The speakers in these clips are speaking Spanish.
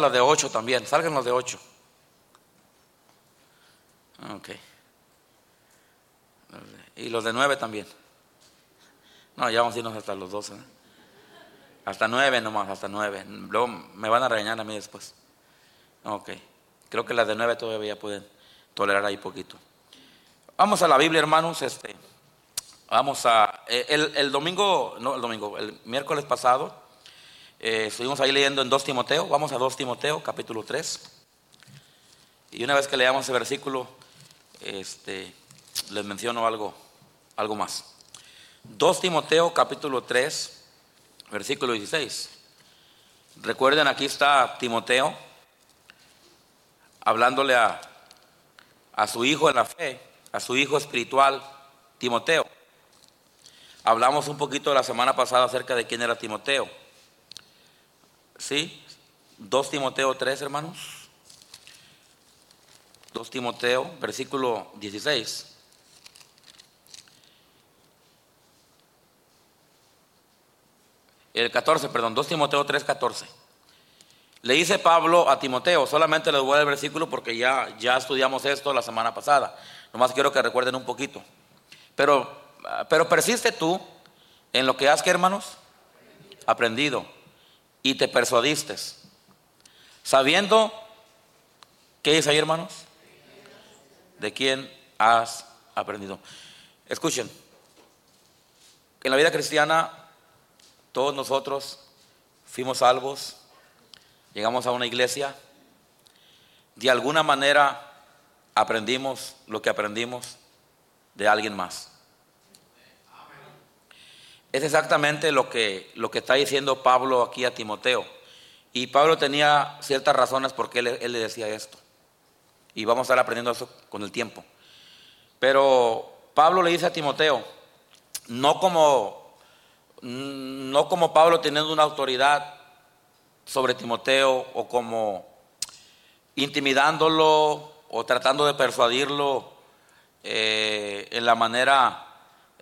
los de 8 también, salgan los de 8. Ok. Y los de 9 también. No, ya vamos a irnos hasta los 12. ¿eh? Hasta 9 nomás, hasta 9. Luego me van a regañar a mí después. Ok. Creo que las de 9 todavía pueden tolerar ahí poquito. Vamos a la Biblia, hermanos. Este, vamos a. Eh, el, domingo, no el domingo, el miércoles pasado, eh, estuvimos ahí leyendo en 2 Timoteo. Vamos a 2 Timoteo, capítulo 3. Y una vez que leamos ese versículo, este, les menciono algo, algo más. 2 Timoteo capítulo 3, versículo 16. Recuerden, aquí está Timoteo hablándole a, a su hijo en la fe, a su hijo espiritual, Timoteo. Hablamos un poquito la semana pasada acerca de quién era Timoteo. ¿Sí? 2 Timoteo 3, hermanos. 2 Timoteo, versículo 16. El 14, perdón, 2 Timoteo 3, 14. Le dice Pablo a Timoteo, solamente les voy al versículo porque ya, ya estudiamos esto la semana pasada. Nomás quiero que recuerden un poquito. Pero, pero persiste tú en lo que has que, hermanos, aprendido y te persuadiste, sabiendo, ¿qué dice ahí, hermanos? de quién has aprendido. Escuchen, en la vida cristiana todos nosotros fuimos salvos, llegamos a una iglesia, de alguna manera aprendimos lo que aprendimos de alguien más. Es exactamente lo que, lo que está diciendo Pablo aquí a Timoteo. Y Pablo tenía ciertas razones por qué él le decía esto y vamos a estar aprendiendo eso con el tiempo. Pero Pablo le dice a Timoteo, no como, no como Pablo teniendo una autoridad sobre Timoteo o como intimidándolo o tratando de persuadirlo eh, en la manera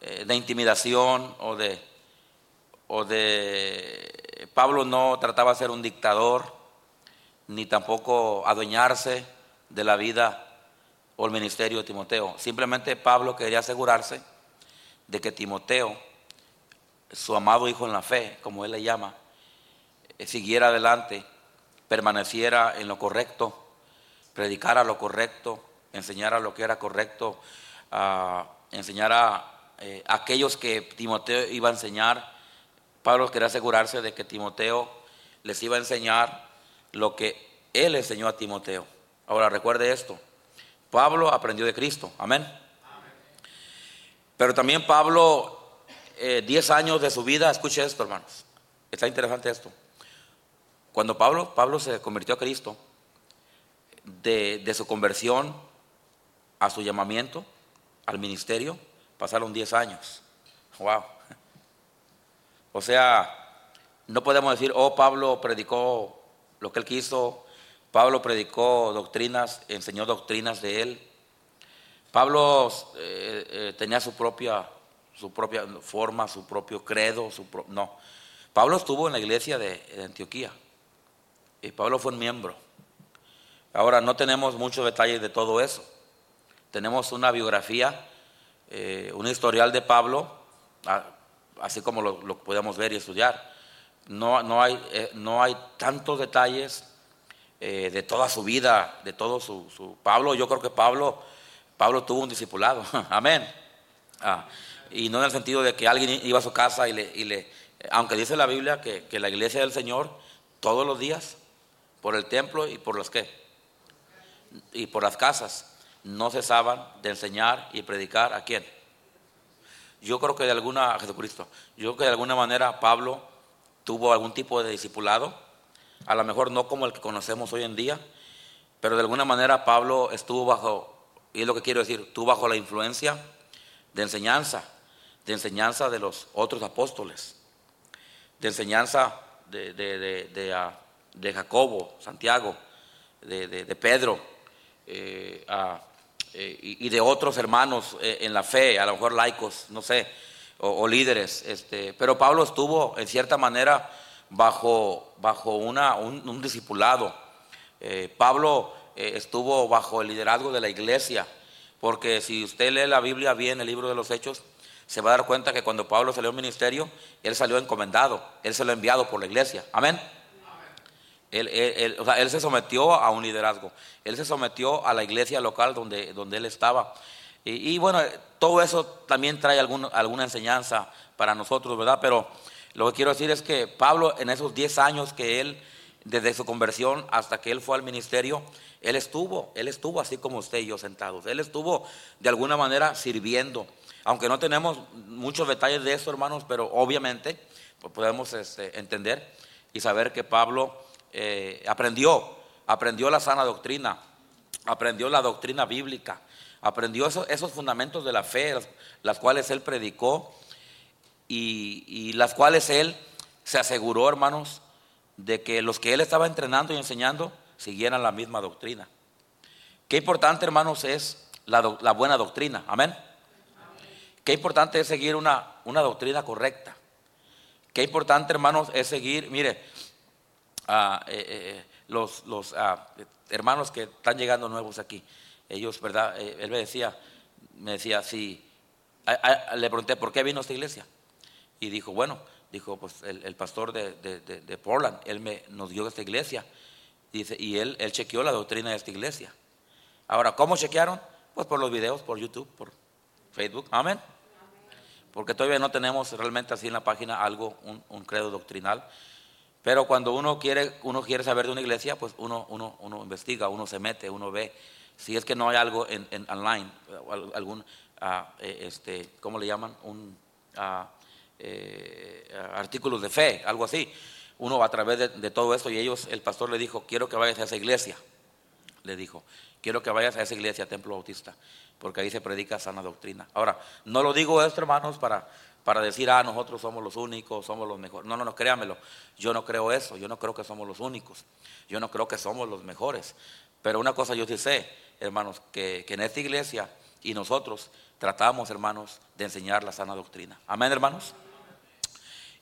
eh, de intimidación o de, o de Pablo no trataba de ser un dictador ni tampoco adueñarse de la vida o el ministerio de Timoteo. Simplemente Pablo quería asegurarse de que Timoteo, su amado hijo en la fe, como él le llama, eh, siguiera adelante, permaneciera en lo correcto, predicara lo correcto, enseñara lo que era correcto, enseñara eh, aquellos que Timoteo iba a enseñar. Pablo quería asegurarse de que Timoteo les iba a enseñar lo que él enseñó a Timoteo. Ahora recuerde esto, Pablo aprendió de Cristo, amén. Pero también Pablo, 10 eh, años de su vida, escuche esto hermanos, está interesante esto. Cuando Pablo, Pablo se convirtió a Cristo, de, de su conversión a su llamamiento, al ministerio, pasaron 10 años. Wow. O sea, no podemos decir, oh, Pablo predicó lo que él quiso, Pablo predicó doctrinas, enseñó doctrinas de él. Pablo eh, eh, tenía su propia, su propia forma, su propio credo, su no. Pablo estuvo en la iglesia de, Antioquía y Pablo fue un miembro. Ahora no tenemos muchos detalles de todo eso. Tenemos una biografía, eh, un historial de Pablo, así como lo, podemos ver y estudiar. No, no, hay, no hay tantos detalles eh, de toda su vida, de todo su, Pablo, yo creo que Pablo, Pablo tuvo un discipulado, amén. Ah, y no en el sentido de que alguien iba a su casa y le, y le aunque dice la Biblia que, que, la iglesia del Señor todos los días, por el templo y por los que, y por las casas, no cesaban de enseñar y predicar a quién. Yo creo que de alguna, Jesucristo, yo creo que de alguna manera Pablo tuvo algún tipo de discipulado a lo mejor no como el que conocemos hoy en día, pero de alguna manera Pablo estuvo bajo, y es lo que quiero decir, estuvo bajo la influencia de enseñanza, de enseñanza de los otros apóstoles, de enseñanza de, de, ah, Jacobo, Santiago, de, Pedro eh, ah, eh, y, de otros hermanos eh, en la fe, a lo mejor laicos, no sé, o, líderes. Este, pero Pablo estuvo en cierta manera bajo, bajo una, un, discipulado, eh, Pablo estuvo bajo el liderazgo de la iglesia, porque si usted lee la Biblia bien, el libro de los Hechos, se va a dar cuenta que cuando Pablo salió al ministerio, él salió encomendado, él se lo enviado por la iglesia. Amén. Él, se sometió a un liderazgo, él se sometió a la iglesia local donde, donde él estaba. Y, bueno, todo eso también trae alguna enseñanza para nosotros, ¿verdad? Pero lo que quiero decir es que Pablo en esos 10 años que él, desde su conversión hasta que él fue al ministerio, él estuvo, él estuvo así como usted y yo sentados. Él estuvo de alguna manera sirviendo. Aunque no tenemos muchos detalles de eso, hermanos, pero obviamente pues, podemos este, entender y saber que Pablo eh, aprendió, aprendió la sana doctrina, aprendió la doctrina bíblica, aprendió esos, fundamentos de la fe, las, cuales él predicó y, las cuales él se aseguró, hermanos, de que los que él estaba entrenando y enseñando siguieran la misma doctrina. Qué importante, hermanos, es la, buena doctrina. Amén. Qué importante es seguir una, una doctrina correcta. Qué importante, hermanos, es seguir, mire, eh, eh, eh, los, los ah, hermanos que están llegando nuevos aquí, ellos, ¿verdad? él me decía, me decía, sí, le pregunté, ¿por qué vino a esta iglesia? Y dijo, bueno, dijo, pues el, pastor de, de, Portland, él me, nos dio esta iglesia, dice, y él, él chequeó la doctrina de esta iglesia. Ahora, ¿cómo chequearon? Pues por los videos, por YouTube, por Facebook, amén. Porque todavía no tenemos realmente así en la página algo, un, un credo doctrinal. Pero cuando uno quiere, uno quiere saber de una iglesia, pues uno, uno, uno investiga, uno se mete, uno ve. Si es que no hay algo en, online, algún, ah, eh, este, ¿cómo le llaman? Un uh, artículos de fe, algo así. Uno a través de, todo esto y ellos, el pastor le dijo, quiero que vayas a esa iglesia. Le dijo, quiero que vayas a esa iglesia, Templo Bautista, porque ahí se predica sana doctrina. Ahora, no lo digo esto, hermanos, para para decir, ah, nosotros somos los únicos, somos los mejores. No, no, no, créamelo. Yo no creo eso. Yo no creo que somos los únicos. Yo no creo que somos los mejores. Pero una cosa yo sí sé, hermanos, que, en esta iglesia y nosotros tratamos, hermanos, de enseñar la sana doctrina. Amén, hermanos.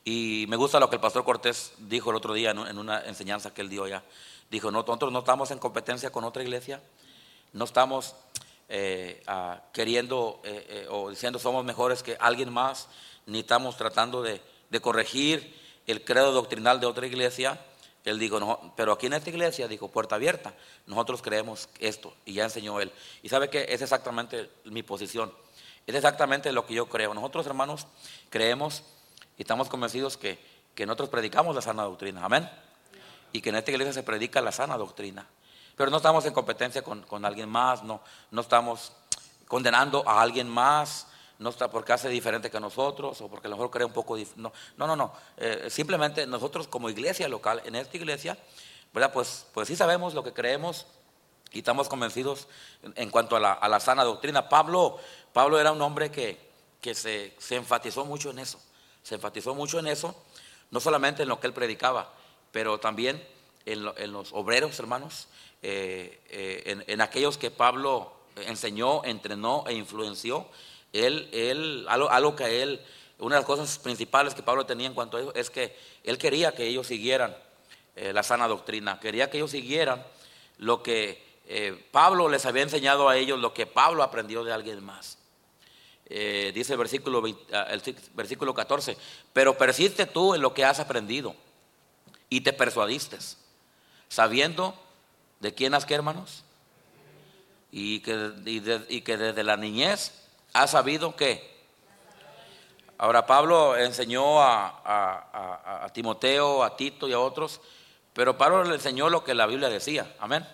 Y me gusta lo que el pastor Cortés dijo el otro día en una enseñanza que él dio ya. Dijo, no, nosotros no estamos en competencia con otra iglesia. No estamos eh, queriendo eh, eh, o diciendo somos mejores que alguien más ni estamos tratando de, corregir el credo doctrinal de otra iglesia. Él dijo, no, pero aquí en esta iglesia, dijo, puerta abierta, nosotros creemos esto, y ya enseñó él. Y sabe que es exactamente mi posición, es exactamente lo que yo creo. Nosotros, hermanos, creemos y estamos convencidos que, que nosotros predicamos la sana doctrina, amén. Y que en esta iglesia se predica la sana doctrina. Pero no estamos en competencia con, con alguien más, no, no estamos condenando a alguien más, no está porque hace diferente que nosotros o porque a lo mejor cree un poco no no no eh, simplemente nosotros como iglesia local en esta iglesia verdad pues pues sí sabemos lo que creemos y estamos convencidos en, cuanto a la, sana doctrina. Pablo Pablo era un hombre que, que se, enfatizó mucho en eso se enfatizó mucho en eso no solamente en lo que él predicaba pero también en, los obreros hermanos eh, eh, en, en aquellos que Pablo enseñó entrenó e influenció él, él, algo, que él, una de las cosas principales que Pablo tenía en cuanto a eso es que él quería que ellos siguieran eh, la sana doctrina, quería que ellos siguieran lo que eh, Pablo les había enseñado a ellos, lo que Pablo aprendió de alguien más. Eh, dice el versículo, ah, el versículo 14, pero persiste tú en lo que has aprendido y te persuadiste, sabiendo de quién has que hermanos, y que, y que desde la niñez ha sabido que. Ahora Pablo enseñó a, Timoteo, a Tito y a otros, pero Pablo le enseñó lo que la Biblia decía. Amén.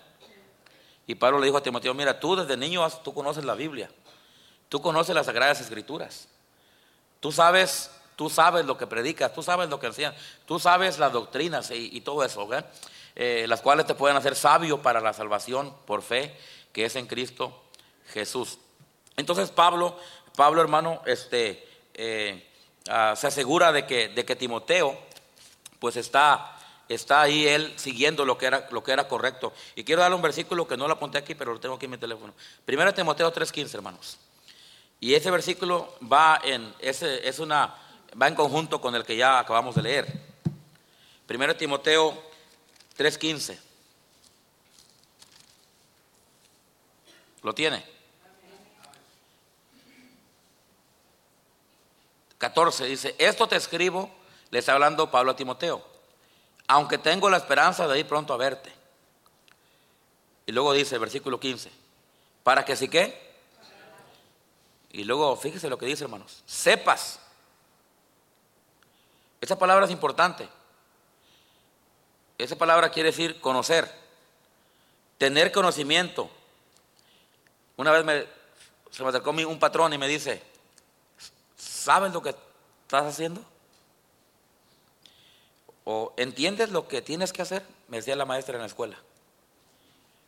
Y Pablo le dijo a Timoteo, mira, tú desde niño tú conoces la Biblia, tú conoces las Sagradas Escrituras, tú sabes, tú sabes lo que predicas, tú sabes lo que enseñas, tú sabes las doctrinas y, todo eso, eh, las cuales te pueden hacer sabio para la salvación por fe que es en Cristo Jesús. Entonces Pablo, Pablo hermano, este, eh, ah, se asegura de que, de que Timoteo, pues está, está ahí él siguiendo lo que, era, lo que era correcto. Y quiero darle un versículo que no lo apunté aquí, pero lo tengo aquí en mi teléfono. Primero Timoteo 3.15, hermanos. Y ese versículo va en, ese, es una, va en conjunto con el que ya acabamos de leer. Primero Timoteo 3.15. ¿Lo tiene? 14 dice, esto te escribo, le está hablando Pablo a Timoteo, aunque tengo la esperanza de ir pronto a verte. Y luego dice el versículo 15, para que si qué. Y luego fíjese lo que dice hermanos, sepas. Esa palabra es importante. Esa palabra quiere decir conocer, tener conocimiento. Una vez me, se me acercó un patrón y me dice, ¿sabes lo que estás haciendo? ¿O entiendes lo que tienes que hacer? Me decía la maestra en la escuela.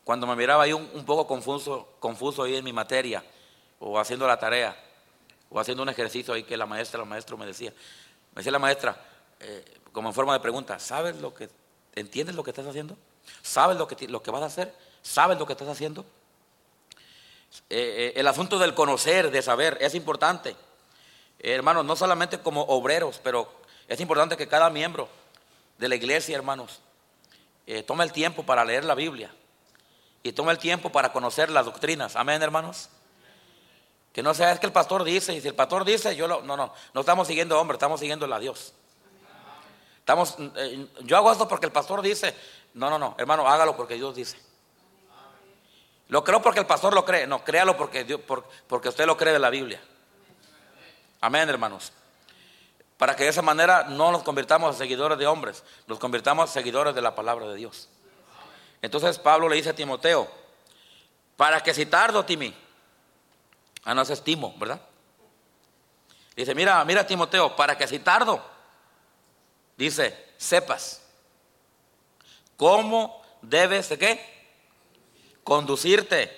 Cuando me miraba ahí un, poco confuso, confuso ahí en mi materia, o haciendo la tarea, o haciendo un ejercicio ahí que la maestra, el maestro me decía. Me decía la maestra, eh, como en forma de pregunta, ¿sabes lo que, entiendes lo que estás haciendo? ¿Sabes lo que, lo que vas a hacer? ¿Sabes lo que estás haciendo? Eh, eh, el asunto del conocer, de saber, es importante. Hermanos, no solamente como obreros, pero es importante que cada miembro de la iglesia, hermanos, tome el tiempo para leer la Biblia y tome el tiempo para conocer las doctrinas. Amén, hermanos. Que no sea, es que el pastor dice, y si el pastor dice, yo lo, no, no, no estamos siguiendo hombre, estamos siguiendo a Dios. Estamos, eh, yo hago esto porque el pastor dice, no, no, no, hermano, hágalo porque Dios dice. Lo creo porque el pastor lo cree, no, créalo porque, Dios, porque usted lo cree de la Biblia. Amén, hermanos. Para que de esa manera no nos convirtamos en seguidores de hombres, nos convirtamos en seguidores de la palabra de Dios. Entonces Pablo le dice a Timoteo, para que si tardo, Timi, ah, no es estimo, ¿verdad? Dice, mira, mira Timoteo, para que si tardo, dice, sepas cómo debes de qué? Conducirte.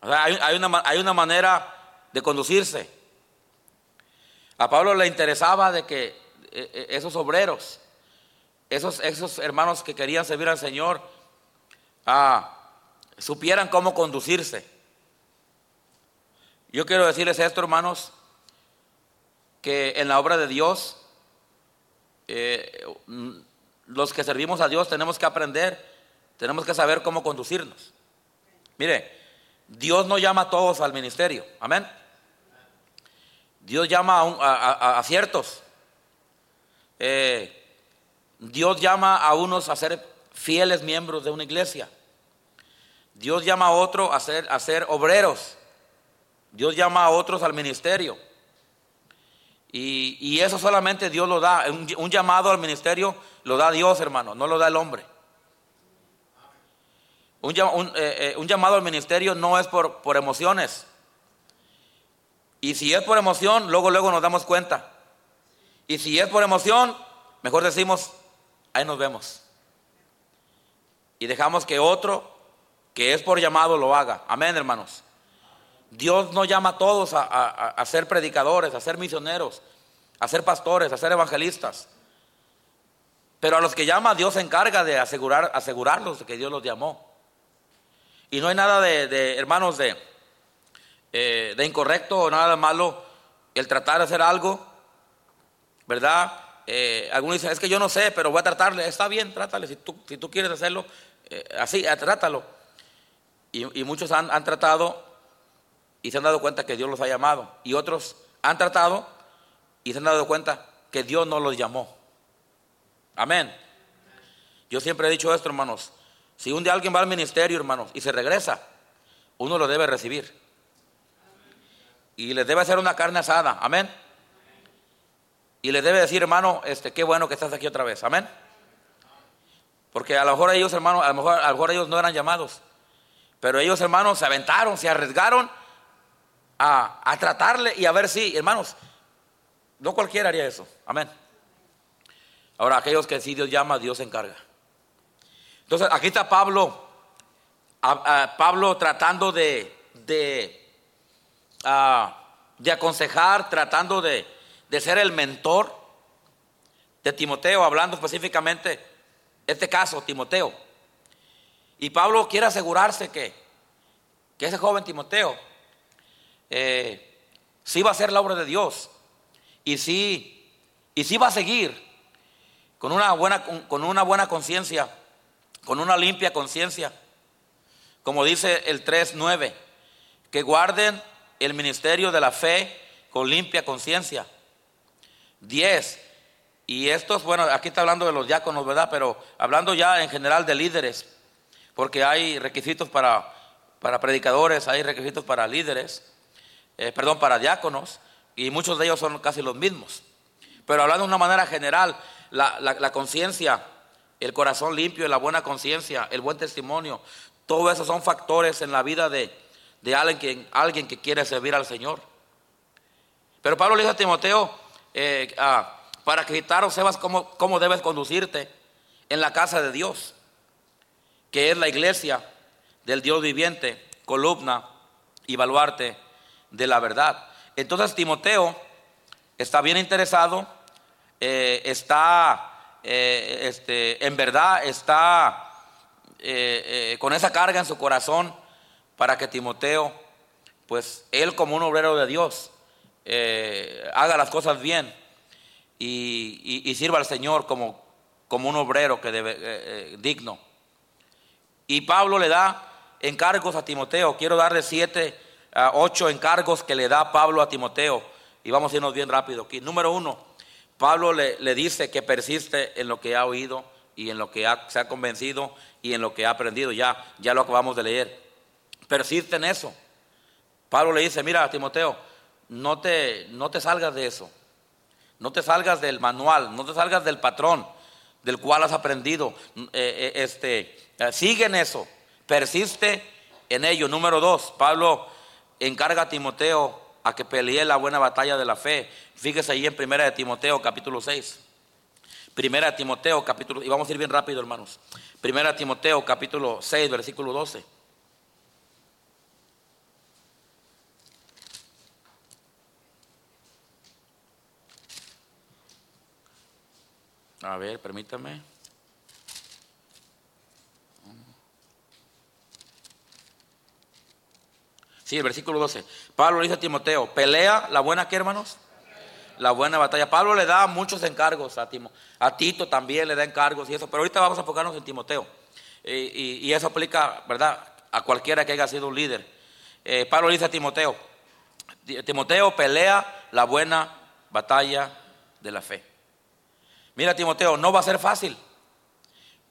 hay, una, hay una manera de conducirse. A Pablo le interesaba de que eh, eh, esos obreros esos, esos hermanos que querían servir al Señor ah, supieran cómo conducirse. Yo quiero decirles esto, hermanos, que en la obra de Dios, eh, los que servimos a Dios tenemos que aprender, tenemos que saber cómo conducirnos. Mire, Dios no llama a todos al ministerio, amén. Dios llama a, ciertos. Eh, Dios llama a unos a ser fieles miembros de una iglesia. Dios llama a otros a ser, a ser obreros. Dios llama a otros al ministerio. Y, eso solamente Dios lo da. Un, llamado al ministerio lo da Dios, hermano, no lo da el hombre. Un, eh, eh, un llamado al ministerio no es por, emociones. Y si es por emoción, luego, luego nos damos cuenta. Y si es por emoción, mejor decimos, ahí nos vemos. Y dejamos que otro que es por llamado lo haga. Amén, hermanos. Dios no llama a todos a, ser predicadores, a ser misioneros, a ser pastores, a ser evangelistas. Pero a los que llama, Dios se encarga de asegurar, asegurarlos de que Dios los llamó. Y no hay nada de, hermanos, de, eh, de incorrecto o nada de malo el tratar de hacer algo, ¿verdad? Eh, algunos dicen, es que yo no sé, pero voy a tratarle. Está bien, trátale. Si tú, si tú quieres hacerlo, eh, así, trátalo. Y, muchos han, han, tratado y se han dado cuenta que Dios los ha llamado. Y otros han tratado y se han dado cuenta que Dios no los llamó. Amén. Yo siempre he dicho esto, hermanos. Si un día alguien va al ministerio, hermanos, y se regresa, uno lo debe recibir. Y les debe hacer una carne asada. Amén. Y le debe decir, hermano, este, qué bueno que estás aquí otra vez. Amén. Porque a lo mejor ellos, hermanos, a lo mejor, a lo mejor ellos no eran llamados. Pero ellos, hermanos, se aventaron, se arriesgaron a, a tratarle y a ver si, hermanos, no cualquiera haría eso. Amén. Ahora, aquellos que sí Dios llama, Dios se encarga. Entonces, aquí está Pablo, Pablo tratando de, ah, de aconsejar, tratando de, de ser el mentor de Timoteo, hablando específicamente este caso, Timoteo. Y Pablo quiere asegurarse que, que ese joven Timoteo eh, sí va a ser la obra de Dios y sí, y sí va a seguir con una buena, con una buena conciencia, con una limpia conciencia, como dice el 3.9, que guarden el ministerio de la fe con limpia conciencia. 10. Y estos, bueno, aquí está hablando de los diáconos, ¿verdad? Pero hablando ya en general de líderes, porque hay requisitos para, para predicadores, hay requisitos para líderes, eh, perdón, para diáconos, y muchos de ellos son casi los mismos. Pero hablando de una manera general, la, conciencia, el corazón limpio, la buena conciencia, el buen testimonio, todo eso son factores en la vida de, alguien, que, alguien que quiere servir al Señor. Pero Pablo le dice a Timoteo, eh, ah, para que o sepas cómo, cómo debes conducirte en la casa de Dios, que es la iglesia del Dios viviente, columna y baluarte de la verdad. Entonces Timoteo está bien interesado, eh, está, eh, este, en verdad está con esa carga en su corazón para que Timoteo, pues él como un obrero de Dios, haga las cosas bien y, sirva al Señor como, como un obrero que debe, eh, eh, digno. Y Pablo le da encargos a Timoteo. Quiero darle siete, ocho encargos que le da Pablo a Timoteo. Y vamos a irnos bien rápido aquí. Número uno, Pablo le, le dice que persiste en lo que ha oído y en lo que se ha convencido y en lo que ha aprendido. Ya, ya lo acabamos de leer. Persiste en eso. Pablo le dice, mira, Timoteo, no te, no te salgas de eso. No te salgas del manual, no te salgas del patrón del cual has aprendido. Eh, eh, este, eh, sigue en eso, persiste en ello. Número dos, Pablo encarga a Timoteo a que pelee la buena batalla de la fe. Fíjese ahí en Primera de Timoteo, capítulo 6. Primera Timoteo, capítulo, y vamos a ir bien rápido, hermanos. Primera Timoteo, capítulo 6, versículo 12. A ver, permítame. Sí, el versículo 12. Pablo le dice a Timoteo, pelea la buena que hermanos? La buena batalla. Pablo le da muchos encargos a, Timo, a Tito también le da encargos y eso, pero ahorita vamos a enfocarnos en Timoteo. y, eso aplica, ¿verdad? A cualquiera que haya sido un líder. Eh, Pablo le dice a Timoteo, Timoteo pelea la buena batalla de la fe. Mira, Timoteo, no va a ser fácil,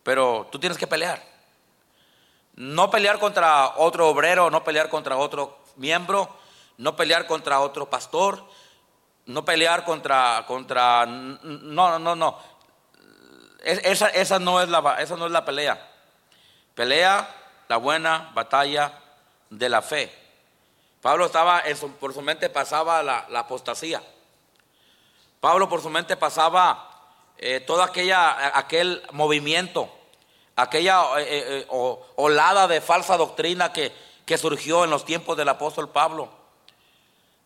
pero tú tienes que pelear. No pelear contra otro obrero, no pelear contra otro miembro, no pelear contra otro pastor, no pelear contra, contra, no, no, no. Esa, esa, no es la, esa no es la pelea. Pelea la buena batalla de la fe. Pablo estaba, por su mente pasaba la, la apostasía. Pablo por su mente pasaba eh, todo aquella, aquel movimiento, aquella eh, eh, olada de falsa doctrina que, que surgió en los tiempos del apóstol Pablo.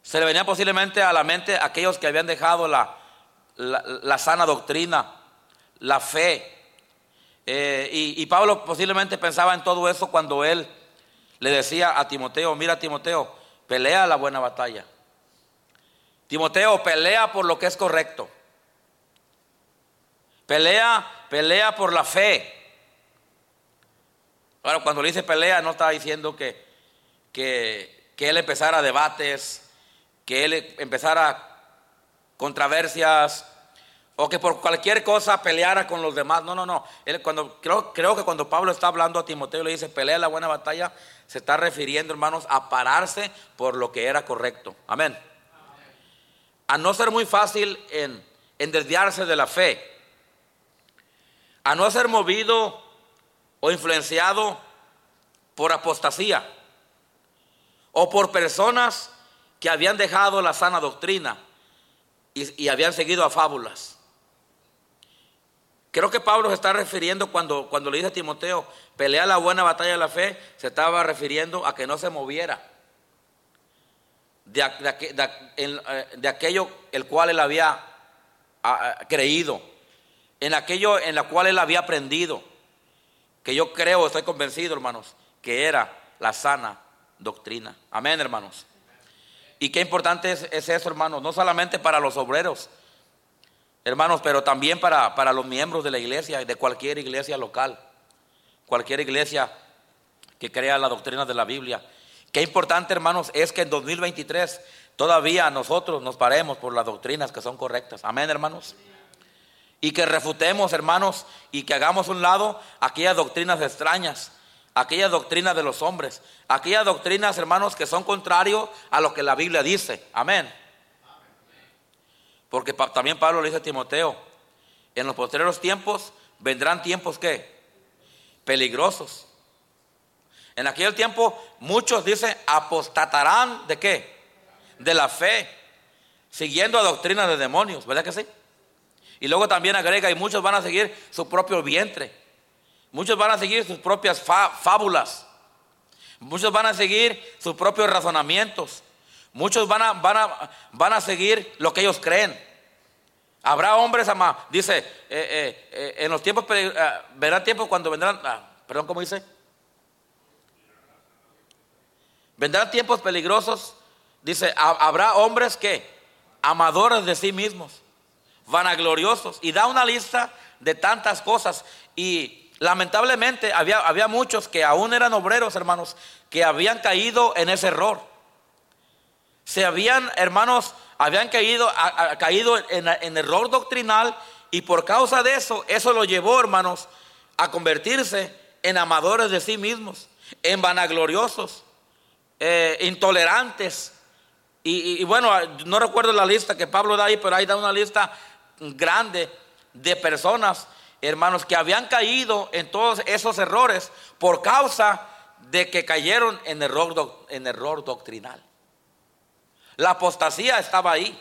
Se le venía posiblemente a la mente aquellos que habían dejado la, la, sana doctrina, la fe. y, y, Pablo posiblemente pensaba en todo eso cuando él le decía a Timoteo, mira Timoteo, pelea la buena batalla. Timoteo, pelea por lo que es correcto. Pelea, pelea por la fe. Ahora, cuando le dice pelea, no está diciendo que, que, que él empezara debates, que él empezara controversias, o que por cualquier cosa peleara con los demás. No, no, no. Él cuando, creo, creo que cuando Pablo está hablando a Timoteo le dice pelea la buena batalla, se está refiriendo, hermanos, a pararse por lo que era correcto. Amén. A no ser muy fácil en, en desviarse de la fe a no ser movido o influenciado por apostasía o por personas que habían dejado la sana doctrina y, habían seguido a fábulas. Creo que Pablo se está refiriendo cuando, cuando le dice a Timoteo, pelea la buena batalla de la fe, se estaba refiriendo a que no se moviera de, de aquello el cual él había creído en aquello en la cual él había aprendido, que yo creo, estoy convencido, hermanos, que era la sana doctrina. Amén, hermanos. Y qué importante es, eso, hermanos, no solamente para los obreros, hermanos, pero también para, para los miembros de la iglesia, de cualquier iglesia local, cualquier iglesia que crea la doctrina de la Biblia. Qué importante, hermanos, es que en 2023 todavía nosotros nos paremos por las doctrinas que son correctas. Amén, hermanos. Y que refutemos, hermanos, y que hagamos un lado aquellas doctrinas extrañas, aquellas doctrinas de los hombres, aquellas doctrinas, hermanos, que son contrarios a lo que la Biblia dice. Amén. Porque también Pablo le dice a Timoteo, en los posteriores tiempos vendrán tiempos que peligrosos. En aquel tiempo muchos dicen apostatarán de qué? De la fe, siguiendo a doctrina de demonios, ¿verdad que sí? Y luego también agrega, y muchos van a seguir su propio vientre. Muchos van a seguir sus propias fábulas. Muchos van a seguir sus propios razonamientos. Muchos van a, van a, van a seguir lo que ellos creen. Habrá hombres, ama, dice, eh, eh, eh, en los tiempos, verán tiempos cuando vendrán, ah, perdón, ¿cómo dice? Vendrán tiempos peligrosos, dice, habrá hombres que, amadores de sí mismos, vanagloriosos, y da una lista de tantas cosas. Y lamentablemente había, había muchos que aún eran obreros, hermanos, que habían caído en ese error. Se habían, hermanos, habían caído, caído en, error doctrinal y por causa de eso, eso lo llevó, hermanos, a convertirse en amadores de sí mismos, en vanagloriosos, eh, intolerantes. Y, bueno, no recuerdo la lista que Pablo da ahí, pero ahí da una lista grande de personas, hermanos, que habían caído en todos esos errores por causa de que cayeron en error, en error doctrinal. La apostasía estaba ahí.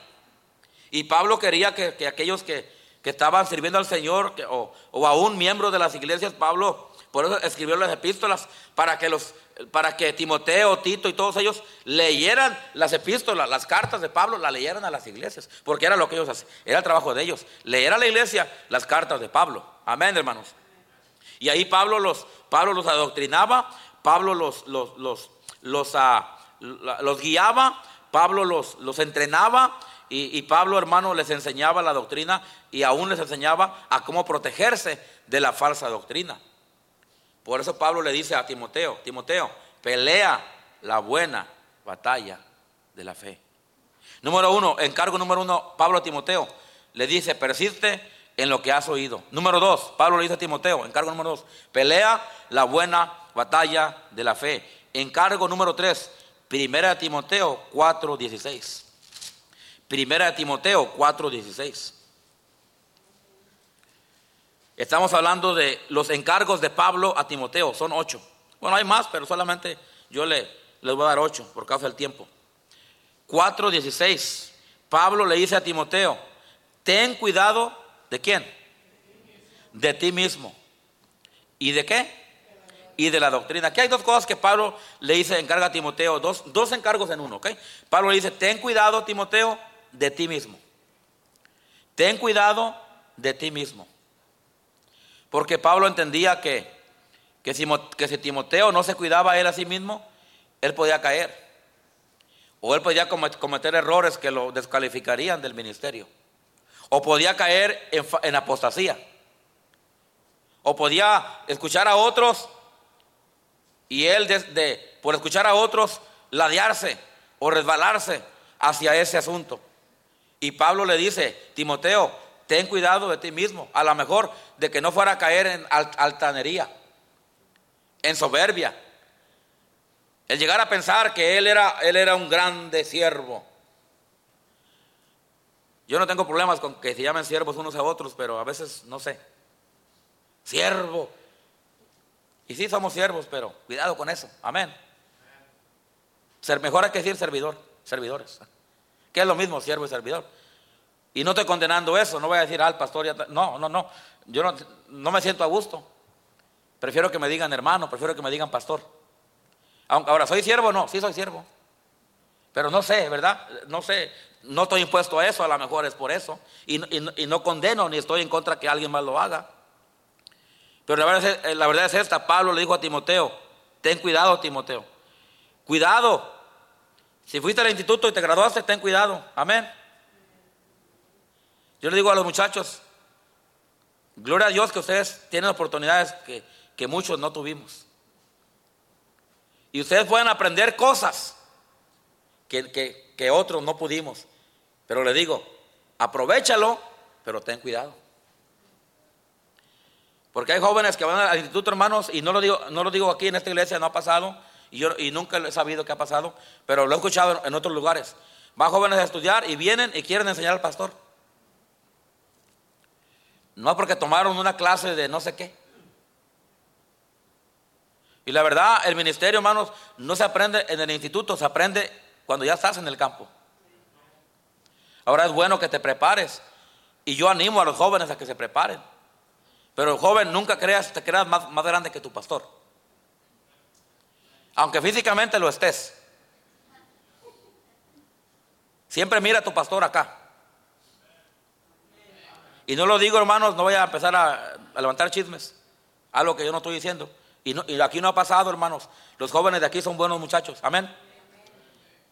Y Pablo quería que, aquellos que, estaban sirviendo al Señor o, o aún miembros de las iglesias, Pablo por eso escribió las epístolas para que los para que Timoteo, Tito y todos ellos leyeran las epístolas, las cartas de Pablo, las leyeran a las iglesias, porque era lo que ellos hacían, era el trabajo de ellos, leer a la iglesia las cartas de Pablo. Amén, hermanos. Y ahí Pablo los Pablo los adoctrinaba, Pablo los los los los, ah, los guiaba Pablo los, los entrenaba y, Pablo, hermano, les enseñaba la doctrina y aún les enseñaba a cómo protegerse de la falsa doctrina. Por eso Pablo le dice a Timoteo, Timoteo, pelea la buena batalla de la fe. Número uno, encargo número uno, Pablo a Timoteo, le dice, persiste en lo que has oído. Número dos, Pablo le dice a Timoteo, encargo número dos, pelea la buena batalla de la fe. Encargo número tres, Primera de Timoteo 4:16. Primera de Timoteo 4:16. Estamos hablando de los encargos de Pablo a Timoteo, son ocho. Bueno, hay más, pero solamente yo le, les voy a dar ocho por causa del tiempo. 4:16. Pablo le dice a Timoteo, ten cuidado de quién? De ti mismo. ¿Y de qué? y de la doctrina. Aquí hay dos cosas que Pablo le dice, encarga a Timoteo, dos, dos encargos en uno, ¿ok? Pablo le dice, ten cuidado, Timoteo, de ti mismo. Ten cuidado de ti mismo. Porque Pablo entendía que, que, si, que si Timoteo no se cuidaba a él a sí mismo, él podía caer. O él podía cometer errores que lo descalificarían del ministerio. O podía caer en, apostasía. O podía escuchar a otros y él, de, por escuchar a otros, ladearse o resbalarse hacia ese asunto. Y Pablo le dice, Timoteo, ten cuidado de ti mismo, a lo mejor de que no fuera a caer en altanería, en soberbia. El llegar a pensar que él era, él era un grande siervo. Yo no tengo problemas con que se llamen siervos unos a otros, pero a veces no sé. Siervo, y sí somos siervos, pero cuidado con eso. Amén. Ser mejor hay que decir servidor, servidores. Que es lo mismo, siervo y servidor. Y no estoy condenando eso, no voy a decir al pastor, ya no, no, no. Yo no, no me siento a gusto. Prefiero que me digan hermano, prefiero que me digan pastor. Ahora, ¿soy siervo no? Sí, soy siervo. Pero no sé, ¿verdad? No sé, no estoy impuesto a eso, a lo mejor es por eso. Y, y no condeno ni estoy en contra que alguien más lo haga. Pero eh, la verdad es esta, Pablo le dijo a Timoteo, ten cuidado Timoteo, cuidado. Si fuiste al instituto y te graduaste, ten cuidado. Amén. Yo le digo a los muchachos, gloria a Dios que ustedes tienen oportunidades que, que muchos no tuvimos. Y ustedes pueden aprender cosas que, que otros no pudimos. Pero le digo, aprovechalo, pero ten cuidado. Porque hay jóvenes que van al instituto, hermanos, y no lo digo, no lo digo aquí en esta iglesia, no ha pasado, y yo y nunca he sabido que ha pasado, pero lo he escuchado en otros lugares. Van jóvenes a estudiar y vienen y quieren enseñar al pastor. No porque tomaron una clase de no sé qué. Y la verdad, el ministerio, hermanos, no se aprende en el instituto, se aprende cuando ya estás en el campo. Ahora es bueno que te prepares. Y yo animo a los jóvenes a que se preparen. Pero joven, nunca creas, te creas más, más grande que tu pastor. Aunque físicamente lo estés. Siempre mira a tu pastor acá. Y no lo digo, hermanos, no voy a empezar a, levantar chismes. Algo que yo no estoy diciendo. Y, y aquí no ha pasado, hermanos. Los jóvenes de aquí son buenos muchachos. Amén.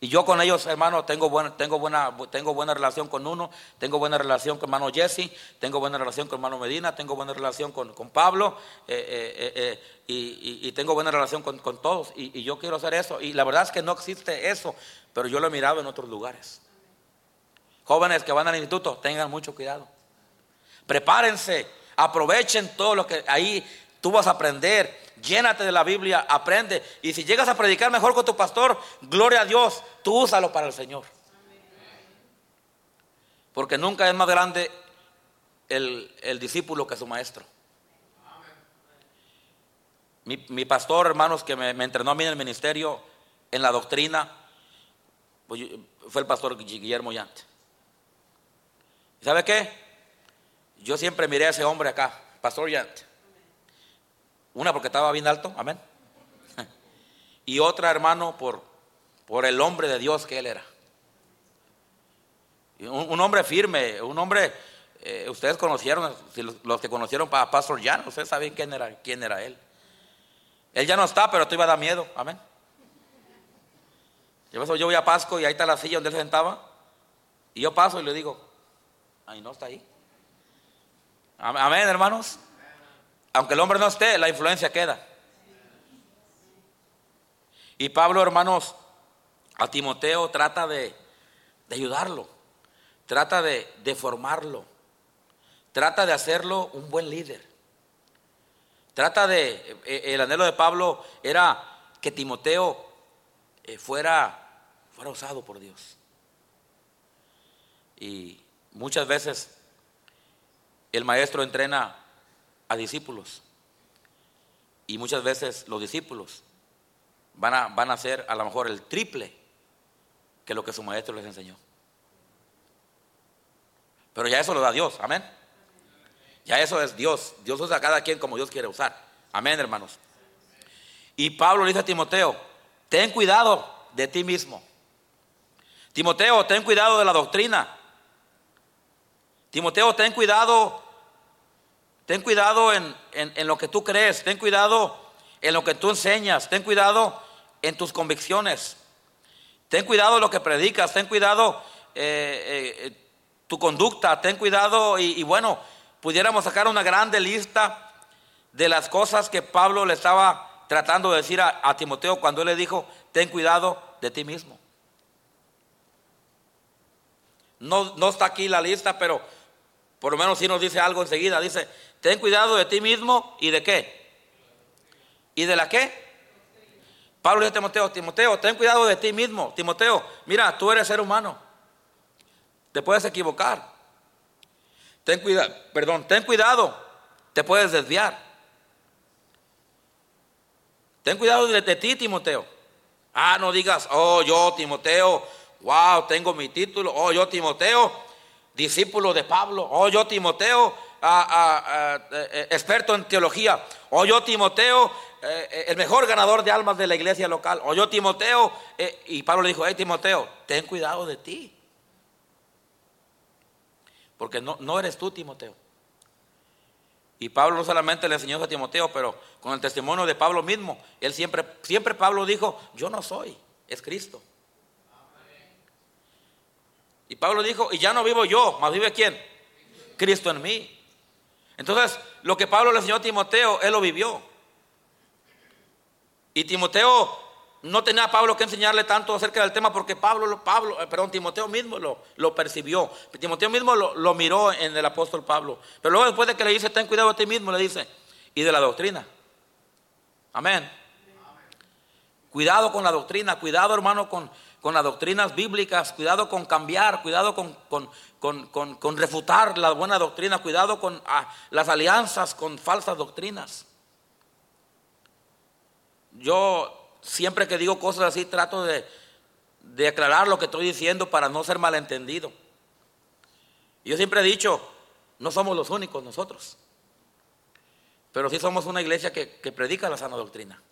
Y yo con ellos, hermano, tengo buena, tengo, buena, tengo buena relación con uno, tengo buena relación con hermano Jesse, tengo buena relación con hermano Medina, tengo buena relación con, Pablo eh, eh, eh, y, tengo buena relación con, todos. Y, yo quiero hacer eso. Y la verdad es que no existe eso, pero yo lo he mirado en otros lugares. Jóvenes que van al instituto, tengan mucho cuidado. Prepárense, aprovechen todo lo que ahí tú vas a aprender llénate de la Biblia, aprende. Y si llegas a predicar mejor con tu pastor, gloria a Dios, tú úsalo para el Señor. Porque nunca es más grande el, discípulo que su maestro. Mi, pastor, hermanos, que me, entrenó a mí en el ministerio, en la doctrina, pues fue el pastor Guillermo Yante. ¿Sabe qué? Yo siempre miré a ese hombre acá, Pastor Yante. Una porque estaba bien alto, amén. Y otra, hermano, por, por el hombre de Dios que él era. Un, hombre firme, un hombre, eh, ustedes conocieron, los, que conocieron a Pastor Jan, ustedes saben quién era, quién era él. Él ya no está, pero tú iba a dar miedo, amén. Yo, voy a Pasco y ahí está la silla donde él se sentaba. Y yo paso y le digo, ahí no está ahí. Amén, hermanos. Aunque el hombre no esté, la influencia queda. Y Pablo, hermanos, a Timoteo trata de, ayudarlo, trata de, de, formarlo, trata de hacerlo un buen líder. Trata de, eh, eh, el anhelo de Pablo era que Timoteo eh, fuera, fuera usado por Dios. Y muchas veces el maestro entrena a discípulos. Y muchas veces los discípulos van a, van a hacer a lo mejor el triple que lo que su maestro les enseñó. Pero ya eso lo da Dios, amén. Ya eso es Dios. Dios usa a cada quien como Dios quiere usar. Amén, hermanos. Y Pablo le dice a Timoteo, ten cuidado de ti mismo. Timoteo, ten cuidado de la doctrina. Timoteo, ten cuidado Ten cuidado en, lo que tú crees, ten cuidado en lo que tú enseñas, ten cuidado en tus convicciones, ten cuidado en lo que predicas, ten cuidado eh, eh, tu conducta, ten cuidado y, bueno, pudiéramos sacar una grande lista de las cosas que Pablo le estaba tratando de decir a, a Timoteo cuando él le dijo, ten cuidado de ti mismo. No, no está aquí la lista, pero por lo menos si nos dice algo enseguida. Dice, ten cuidado de ti mismo y de qué. ¿Y de la qué? Pablo dice a Timoteo, Timoteo, ten cuidado de ti mismo. Timoteo, mira, tú eres ser humano. Te puedes equivocar. Ten cuidado, perdón, ten cuidado. Te puedes desviar. Ten cuidado de, de ti, Timoteo. Ah, no digas, oh, yo, Timoteo, wow, tengo mi título. Oh, yo, Timoteo, discípulo de Pablo. Oh, yo Timoteo, eh, experto en teología. O yo Timoteo, eh, el mejor ganador de almas de la iglesia local. O yo Timoteo, eh, y Pablo le dijo, hey Timoteo, ten cuidado de ti. Porque no, no eres tú Timoteo. Y Pablo no solamente le enseñó a Timoteo, pero con el testimonio de Pablo mismo, él siempre, siempre Pablo dijo, yo no soy, es Cristo. Y Pablo dijo, y ya no vivo yo, más vive quién? Cristo en mí. Entonces, lo que Pablo le enseñó a Timoteo, él lo vivió. Y Timoteo no tenía Pablo que enseñarle tanto acerca del tema porque Pablo, Pablo, eh, perdón, Timoteo mismo lo, lo percibió. Timoteo mismo lo, lo, miró en el apóstol Pablo. Pero luego después de que le dice, ten cuidado de ti mismo, le dice, y de la doctrina. Amén. Cuidado con la doctrina, cuidado hermano con, con las doctrinas bíblicas, cuidado con cambiar, cuidado con, con, con refutar la buena doctrina, cuidado con ah, las alianzas con falsas doctrinas. Yo siempre que digo cosas así trato de, de aclarar lo que estoy diciendo para no ser malentendido. Yo siempre he dicho, no somos los únicos nosotros, pero sí somos una iglesia que, que predica la sana doctrina.